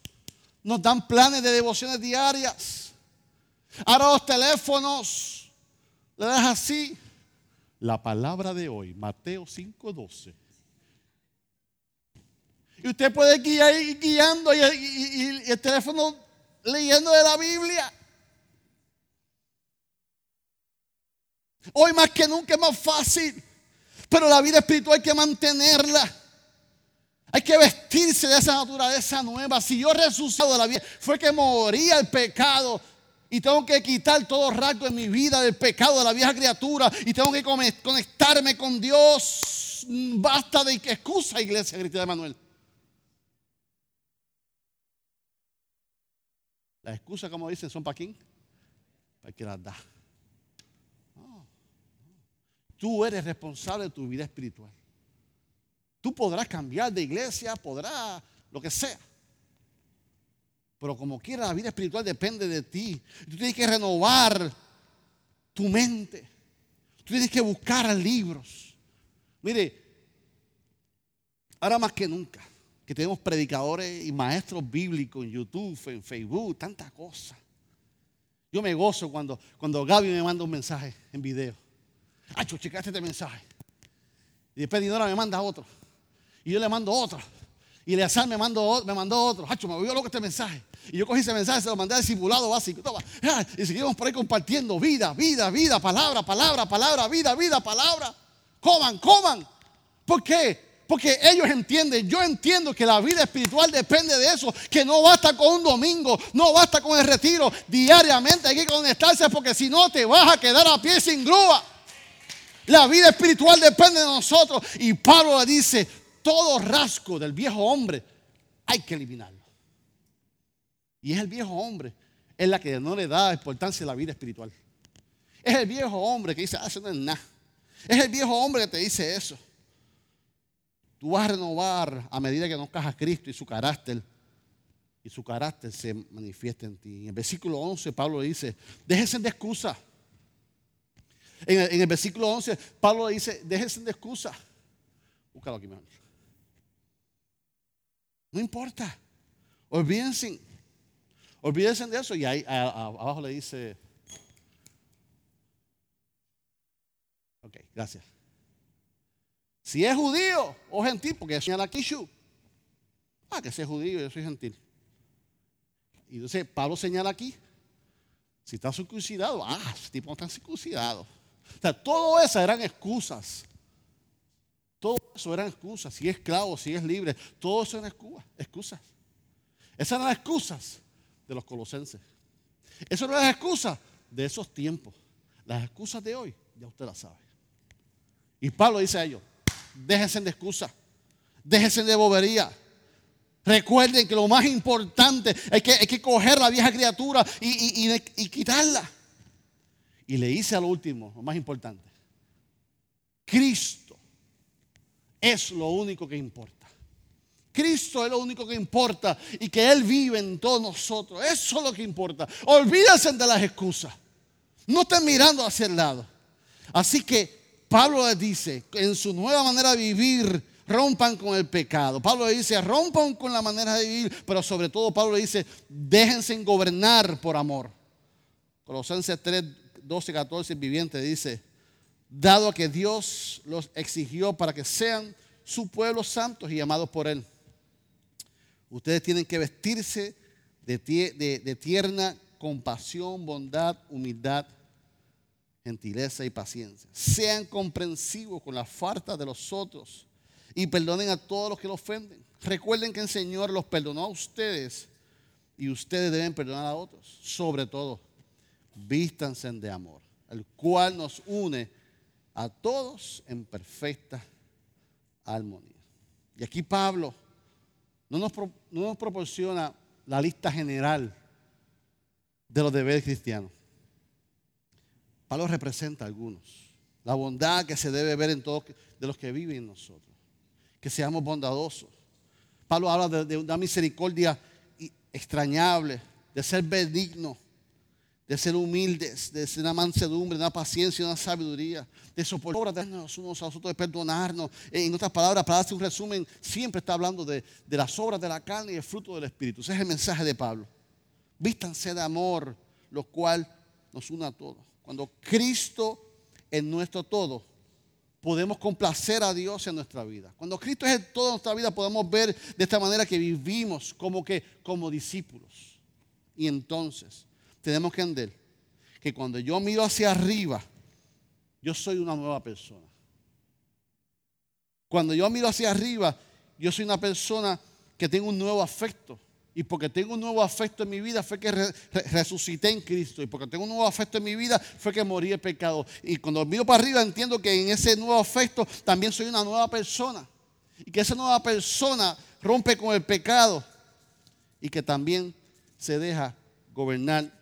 [SPEAKER 2] nos dan planes de devociones diarias. Ahora los teléfonos le das así. La palabra de hoy, Mateo 5:12. Y usted puede guiar guiando y el teléfono leyendo de la Biblia. Hoy más que nunca es más fácil. Pero la vida espiritual hay que mantenerla. Hay que vestirse de esa naturaleza nueva. Si yo resucitado de la vida, fue que moría el pecado. Y tengo que quitar todo rasgo en mi vida del pecado de la vieja criatura. Y tengo que conectarme con Dios. Basta de excusa, iglesia cristiana de Manuel. Las excusas, como dicen, son para quién? Para que las da. Tú eres responsable de tu vida espiritual. Tú podrás cambiar de iglesia, podrás lo que sea. Pero como quiera, la vida espiritual depende de ti. Tú tienes que renovar tu mente. Tú tienes que buscar libros. Mire, ahora más que nunca, que tenemos predicadores y maestros bíblicos en YouTube, en Facebook, tantas cosas. Yo me gozo cuando, cuando Gaby me manda un mensaje en video. Hacho, checaste este mensaje. Y después Dinora me manda otro. Y yo le mando otro. Y Eleazar me mandó, me mandó otro. Hacho, me volvió loco este mensaje. Y yo cogí ese mensaje, se lo mandé al simulado básico. Y seguimos por ahí compartiendo vida, vida, vida, palabra, palabra, palabra, vida, vida, palabra. Coman, coman. ¿Por qué? Porque ellos entienden, yo entiendo que la vida espiritual depende de eso, que no basta con un domingo, no basta con el retiro, diariamente hay que conectarse porque si no te vas a quedar a pie sin grúa. La vida espiritual depende de nosotros. Y Pablo le dice, todo rasgo del viejo hombre hay que eliminarlo. Y es el viejo hombre, es la que no le da importancia a la vida espiritual. Es el viejo hombre que dice, ah, eso no es nada. Es el viejo hombre que te dice eso. Tú vas a renovar a medida que conozcas a Cristo y su carácter. Y su carácter se manifiesta en ti. En el versículo 11 Pablo dice, déjense de excusa. En el, versículo 11, Pablo dice, déjense de excusa. Búscalo aquí, mejor. No importa. Olvídense. Olvídense de eso. Y ahí abajo le dice. Ok, gracias. Si es judío o gentil, porque señala aquí Shu. Ah, que sea judío, yo soy gentil. Y entonces Pablo señala aquí. Si está circuncidado, ah, ese tipo no está circuncidado. O sea, todo eso eran excusas. Todo eso eran excusas. Si es esclavo, si es libre, todo eso eran excusas. Esas eran las excusas de los colosenses. No eran las excusas de esos tiempos. Las excusas de hoy, ya usted las sabe. Y Pablo dice a ellos, déjense de excusas, déjense de bobería. Recuerden que lo más importante es que, hay que coger la vieja criatura y quitarla. Y le hice al último, lo más importante. Cristo es lo único que importa. Cristo es lo único que importa y que Él vive en todos nosotros. Eso es lo que importa. Olvídense de las excusas. No estén mirando hacia el lado. Así que Pablo les dice, en su nueva manera de vivir, rompan con el pecado. Pablo le dice, rompan con la manera de vivir, pero sobre todo Pablo le dice, déjense gobernar por amor. Colosenses 3, 12, 14, viviente dice, dado que Dios los exigió para que sean su pueblo santos y amados por Él. Ustedes tienen que vestirse de, de tierna compasión, bondad, humildad, gentileza y paciencia. Sean comprensivos con la falta de los otros y perdonen a todos los que los ofenden. Recuerden que el Señor los perdonó a ustedes y ustedes deben perdonar a otros. Sobre todo, vístanse de amor, el cual nos une a todos en perfecta armonía. Y aquí Pablo no nos, no nos proporciona la lista general de los deberes cristianos. Pablo representa a algunos. La bondad que se debe ver en todos de los que viven en nosotros. Que seamos bondadosos. Pablo habla de, una misericordia extrañable, de ser benigno, de ser humildes, de ser una mansedumbre, una paciencia, una sabiduría, de soportarnos unos a otros, de perdonarnos. En otras palabras, para hacer un resumen, siempre está hablando de, de las obras de la carne y el fruto del Espíritu. Ese es el mensaje de Pablo. Vístanse de amor, lo cual nos une a todos. Cuando Cristo es nuestro todo, podemos complacer a Dios en nuestra vida. Cuando Cristo es el todo de nuestra vida, podemos ver de esta manera que vivimos como que como discípulos. Y entonces tenemos que entender que cuando yo miro hacia arriba, yo soy una nueva persona. Cuando yo miro hacia arriba, yo soy una persona que tengo un nuevo afecto. Y porque tengo un nuevo afecto en mi vida fue que resucité en Cristo. Y porque tengo un nuevo afecto en mi vida fue que morí el pecado. Y cuando miro para arriba entiendo que en ese nuevo afecto también soy una nueva persona. Y que esa nueva persona rompe con el pecado. Y que también se deja gobernar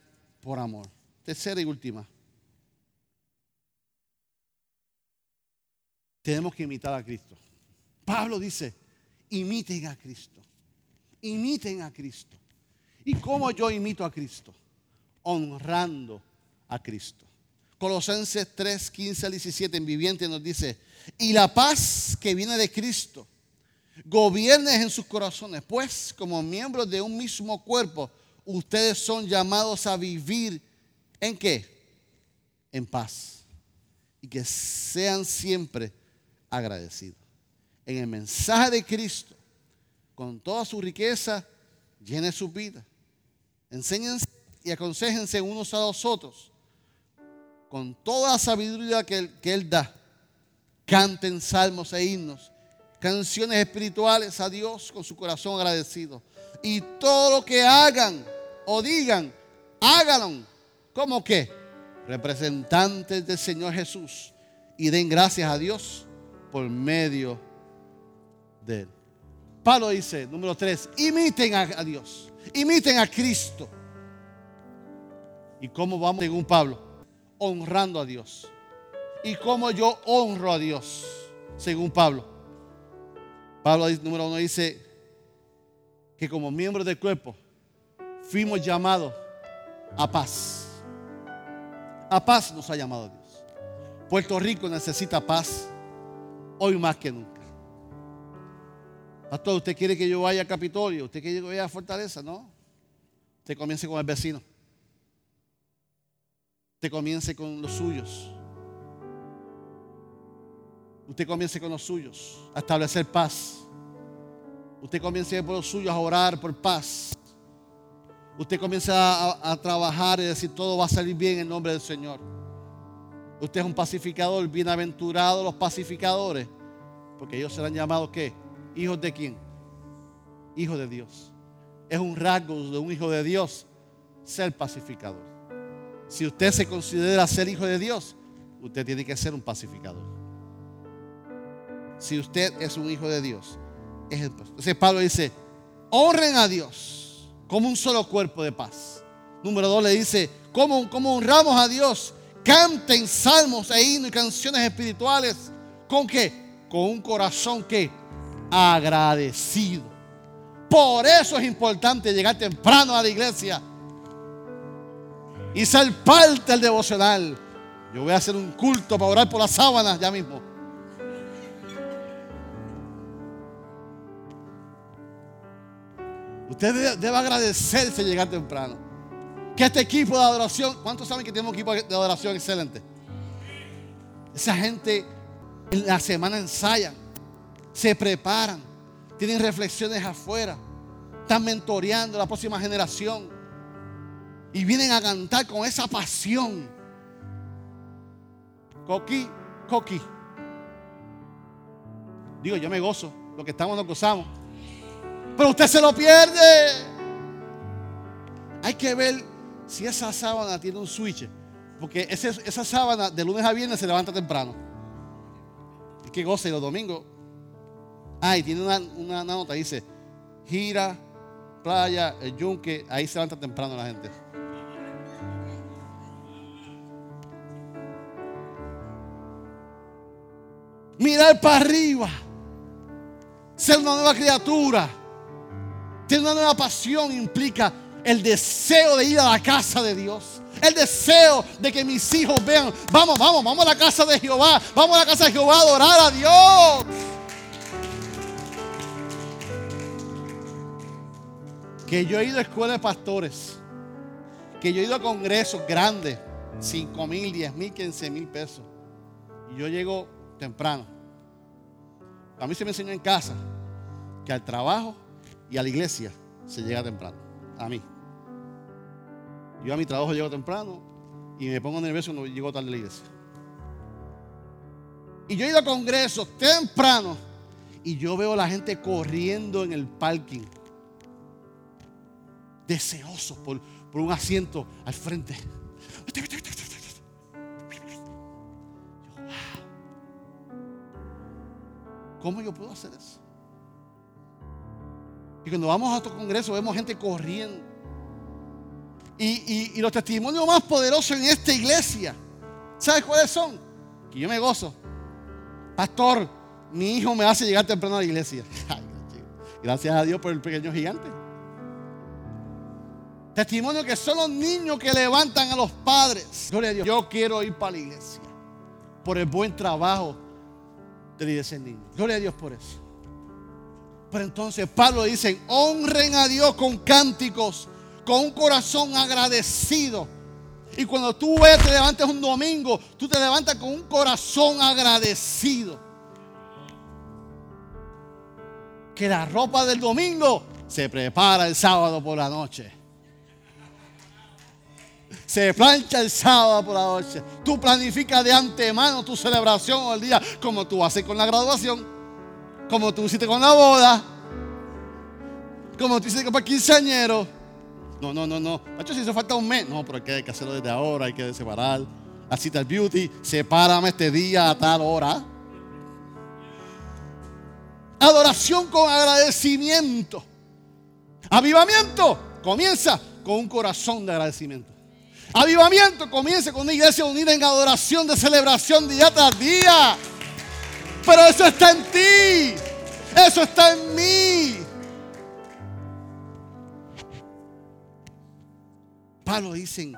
[SPEAKER 2] por amor. Tercera y última. Tenemos que imitar a Cristo. Pablo dice, imiten a Cristo imiten a Cristo. ¿Y cómo yo imito a Cristo? Honrando a Cristo. Colosenses 3, 15 al 17 en viviente nos dice, y la paz que viene de Cristo gobierne en sus corazones, pues como miembros de un mismo cuerpo, ustedes son llamados a vivir en qué? En paz. Y que sean siempre agradecidos. En el mensaje de Cristo con toda su riqueza, llene su vida. Enséñense y aconsejense unos a los otros con toda la sabiduría que él, que él da. Canten salmos e himnos, canciones espirituales a Dios con su corazón agradecido. Y todo lo que hagan o digan, háganlo. ¿Cómo que? Representantes del Señor Jesús. Y den gracias a Dios por medio de Él. Pablo dice, número tres, imiten a, Dios, imiten a Cristo. ¿Y cómo vamos, según Pablo? Honrando a Dios. ¿Y cómo yo honro a Dios, según Pablo? Pablo, número uno, dice que como miembros del cuerpo fuimos llamados a paz. A paz nos ha llamado Dios. Puerto Rico necesita paz hoy más que nunca. Pastor, ¿usted quiere que yo vaya a Capitolio? ¿Usted quiere que yo vaya a Fortaleza? No. Usted comience con el vecino. Usted comience con los suyos. Usted comience con los suyos a establecer paz. Usted comience por los suyos a orar por paz. Usted comienza a, trabajar y decir todo va a salir bien en nombre del Señor. Usted es un pacificador, bienaventurado los pacificadores, porque ellos serán llamados ¿qué? ¿Hijos de quién? Hijo de Dios. Es un rasgo de un hijo de Dios ser pacificador. Si usted se considera ser hijo de Dios, usted tiene que ser un pacificador. Si usted es un hijo de Dios, es el Entonces Pablo dice, honren a Dios como un solo cuerpo de paz. Número dos le dice, ¿cómo, cómo honramos a Dios? Canten salmos e himnos y canciones espirituales. ¿Con qué? Con un corazón que agradecido. Por eso es importante llegar temprano a la iglesia y ser parte del devocional. Yo voy a hacer un culto para orar por las sábanas ya mismo. Usted debe agradecerse llegar temprano. Que este equipo de adoración, ¿cuántos saben que tenemos un equipo de adoración excelente? Esa gente en la semana ensayan, se preparan, tienen reflexiones afuera, están mentoreando a la próxima generación y vienen a cantar con esa pasión. Coqui, coqui. Digo, yo me gozo, lo que estamos nos gozamos. Pero usted se lo pierde. Hay que ver si esa sábana tiene un switch. Porque esa sábana de lunes a viernes se levanta temprano. Y que goce los domingos. Ah, y tiene una, una, nota, dice, gira, playa, el yunque, ahí se levanta temprano la gente. Mirar para arriba. Ser una nueva criatura. Tener una nueva pasión implica el deseo de ir a la casa de Dios. El deseo de que mis hijos vean, vamos, vamos, vamos a la casa de Jehová. Vamos a la casa de Jehová a adorar a Dios. Que yo he ido a escuelas de pastores. Que yo he ido a congresos grandes. 5 mil, 10 mil, 15 mil pesos. Y yo llego temprano. A mí se me enseñó en casa que al trabajo y a la iglesia se llega temprano. A mí. Yo a mi trabajo llego temprano y me pongo nervioso cuando llego tarde a la iglesia. Y yo he ido a congresos temprano y yo veo a la gente corriendo en el parking. Deseosos por, por un asiento al frente. ¿Cómo yo puedo hacer eso? Y cuando vamos a otro congreso vemos gente corriendo. Y, los testimonios más poderosos en esta iglesia, ¿sabes cuáles son? Que yo me gozo. Pastor, mi hijo me hace llegar temprano a la iglesia. Gracias a Dios por el pequeño gigante. Testimonio que son los niños que levantan a los padres. Gloria a Dios. Yo quiero ir para la iglesia. Por el buen trabajo de ese niño. Gloria a Dios por eso. Pero entonces Pablo dice, honren a Dios con cánticos, con un corazón agradecido. Y cuando tú te levantas un domingo, tú te levantas con un corazón agradecido. Que la ropa del domingo se prepara el sábado por la noche. Se plancha el sábado por la noche. Tú planificas de antemano tu celebración o el día como tú haces con la graduación como tú hiciste con la boda, como tú hiciste con el quinceañero. No, no, no, no. Macho, si eso falta un mes. No, pero hay que, hacerlo desde ahora, hay que separar. La cita del beauty, sepárame este día a tal hora. Adoración con agradecimiento. Avivamiento comienza con un corazón de agradecimiento. Avivamiento comienza con una iglesia unida en adoración de celebración día tras día. Pero eso está en ti. Eso está en mí. Pablo dicen,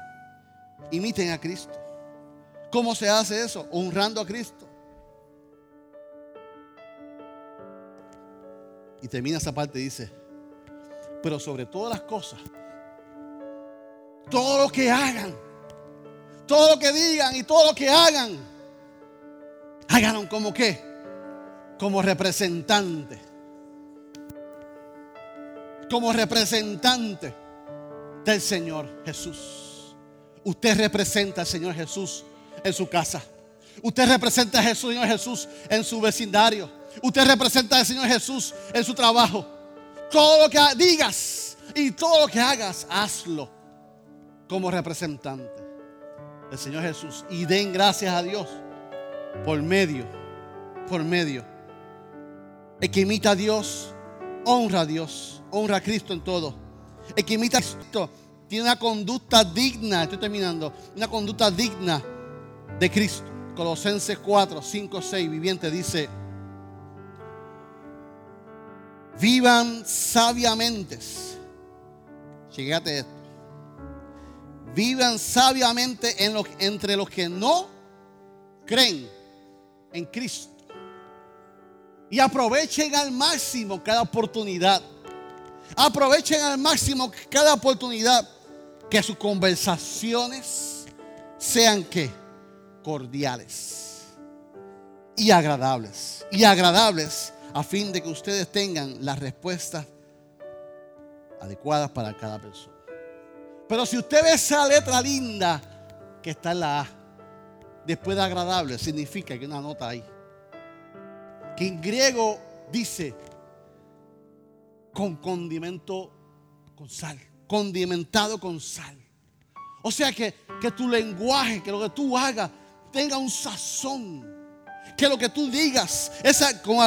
[SPEAKER 2] imiten a Cristo. ¿Cómo se hace eso? Honrando a Cristo. Y termina esa parte y dice, pero sobre todas las cosas, todo lo que hagan, todo lo que digan y todo lo que hagan, háganlo como que como representante. Como representante del Señor Jesús. Usted representa al Señor Jesús en su casa. Usted representa al Señor Jesús en su vecindario. Usted representa al Señor Jesús en su trabajo. Todo lo que digas y todo lo que hagas, hazlo como representante del Señor Jesús. Y den gracias a Dios por medio, por medio el que imita a Dios, honra a Dios, honra a Cristo en todo. El que imita a Cristo tiene una conducta digna, estoy terminando, una conducta digna de Cristo. Colosenses 4, 5, 6, viviente dice, Vivan sabiamente. Llegate esto. Vivan sabiamente entre los que no creen en Cristo. Y aprovechen al máximo cada oportunidad. Aprovechen al máximo cada oportunidad que sus conversaciones sean que cordiales y agradables. Y agradables a fin de que ustedes tengan las respuestas adecuadas para cada persona. Pero si usted ve esa letra linda que está en la A, después de agradable, significa que una nota ahí. Que en griego dice con condimento con sal, condimentado con sal. O sea que, que tu lenguaje, que lo que tú hagas tenga un sazón que lo que tú digas con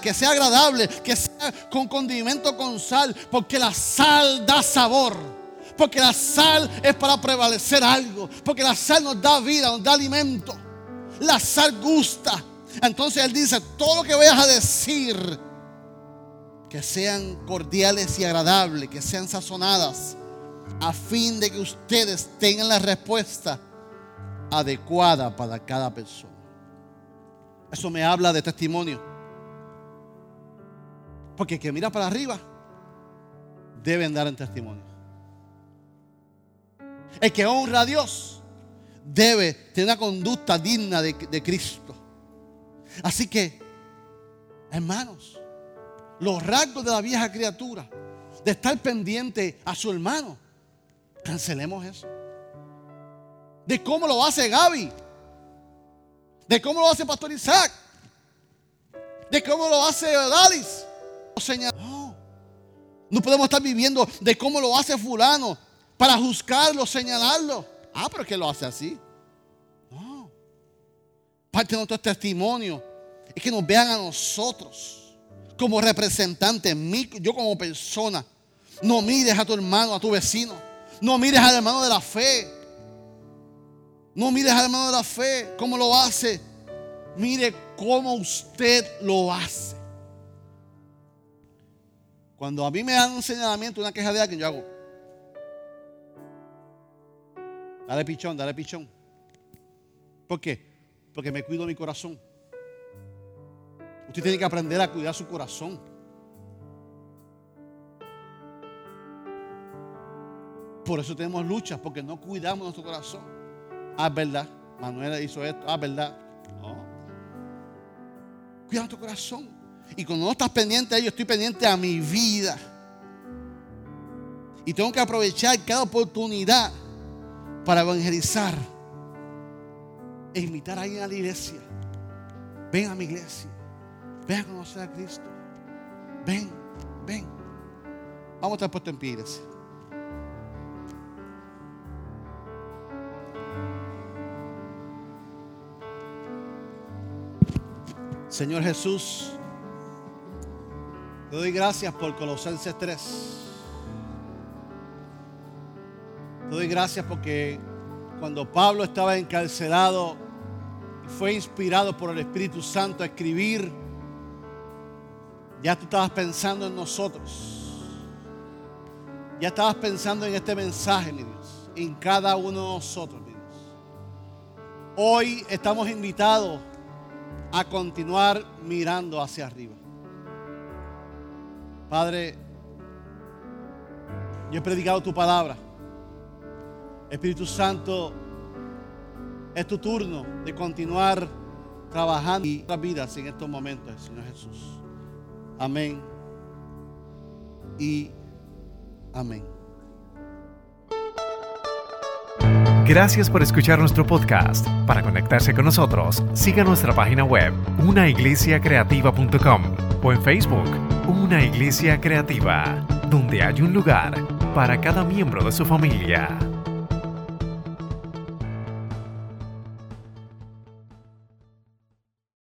[SPEAKER 2] que sea agradable, que sea con condimento con sal, porque la sal da sabor. Porque la sal es para prevalecer algo. Porque la sal nos da vida, nos da alimento. La sal gusta. Entonces Él dice, todo lo que vayas a decir, que sean cordiales y agradables, que sean sazonadas, a fin de que ustedes tengan la respuesta adecuada para cada persona. Eso me habla de testimonio. Porque el que mira para arriba debe andar en testimonio. El que honra a Dios debe tener una conducta digna de, de Cristo. Así que, hermanos, los rasgos de la vieja criatura, de estar pendiente a su hermano, cancelemos eso. De cómo lo hace Gaby de cómo lo hace Pastor Isaac, de cómo lo hace Dalis. No, no podemos estar viviendo de cómo lo hace fulano para juzgarlo, señalarlo. Ah, pero que lo hace así. Parte de nuestro testimonio es que nos vean a nosotros como representantes, yo como persona. No mires a tu hermano, a tu vecino. No mires al hermano de la fe no mires al hermano de la fe, cómo lo hace. Mire cómo usted lo hace. Cuando a mí me dan un señalamiento, una queja de alguien, yo hago. Dale pichón, dale pichón. ¿Por qué? Porque me cuido mi corazón. Usted tiene que aprender a cuidar su corazón. Por eso tenemos luchas, porque no cuidamos nuestro corazón. Ah, verdad. Manuela hizo esto. Ah, verdad. No. Cuida tu corazón. Y cuando no estás pendiente a ello, estoy pendiente a mi vida. Y tengo que aprovechar cada oportunidad para evangelizar e invitar a alguien a la iglesia. Ven a mi iglesia. Ven a conocer a Cristo. Ven, ven. Vamos a estar puestos en pie, iglesia. Señor Jesús, te doy gracias por Colosenses 3. Te doy gracias porque cuando Pablo estaba encarcelado fue inspirado por el Espíritu Santo a escribir, ya tú estabas pensando en nosotros. Ya estabas pensando en este mensaje, mi Dios, en cada uno de nosotros, mi Dios. Hoy estamos invitados a continuar mirando hacia arriba. Padre, yo he predicado tu palabra. Espíritu Santo, es tu turno de continuar trabajando en nuestras vidas en estos momentos, Señor Jesús. Amén. Y amén.
[SPEAKER 1] Gracias por escuchar nuestro podcast. Para conectarse con nosotros, siga nuestra página web, unaiglesiacreativa.com o en Facebook, Una Iglesia Creativa, donde hay un lugar para cada miembro de su familia.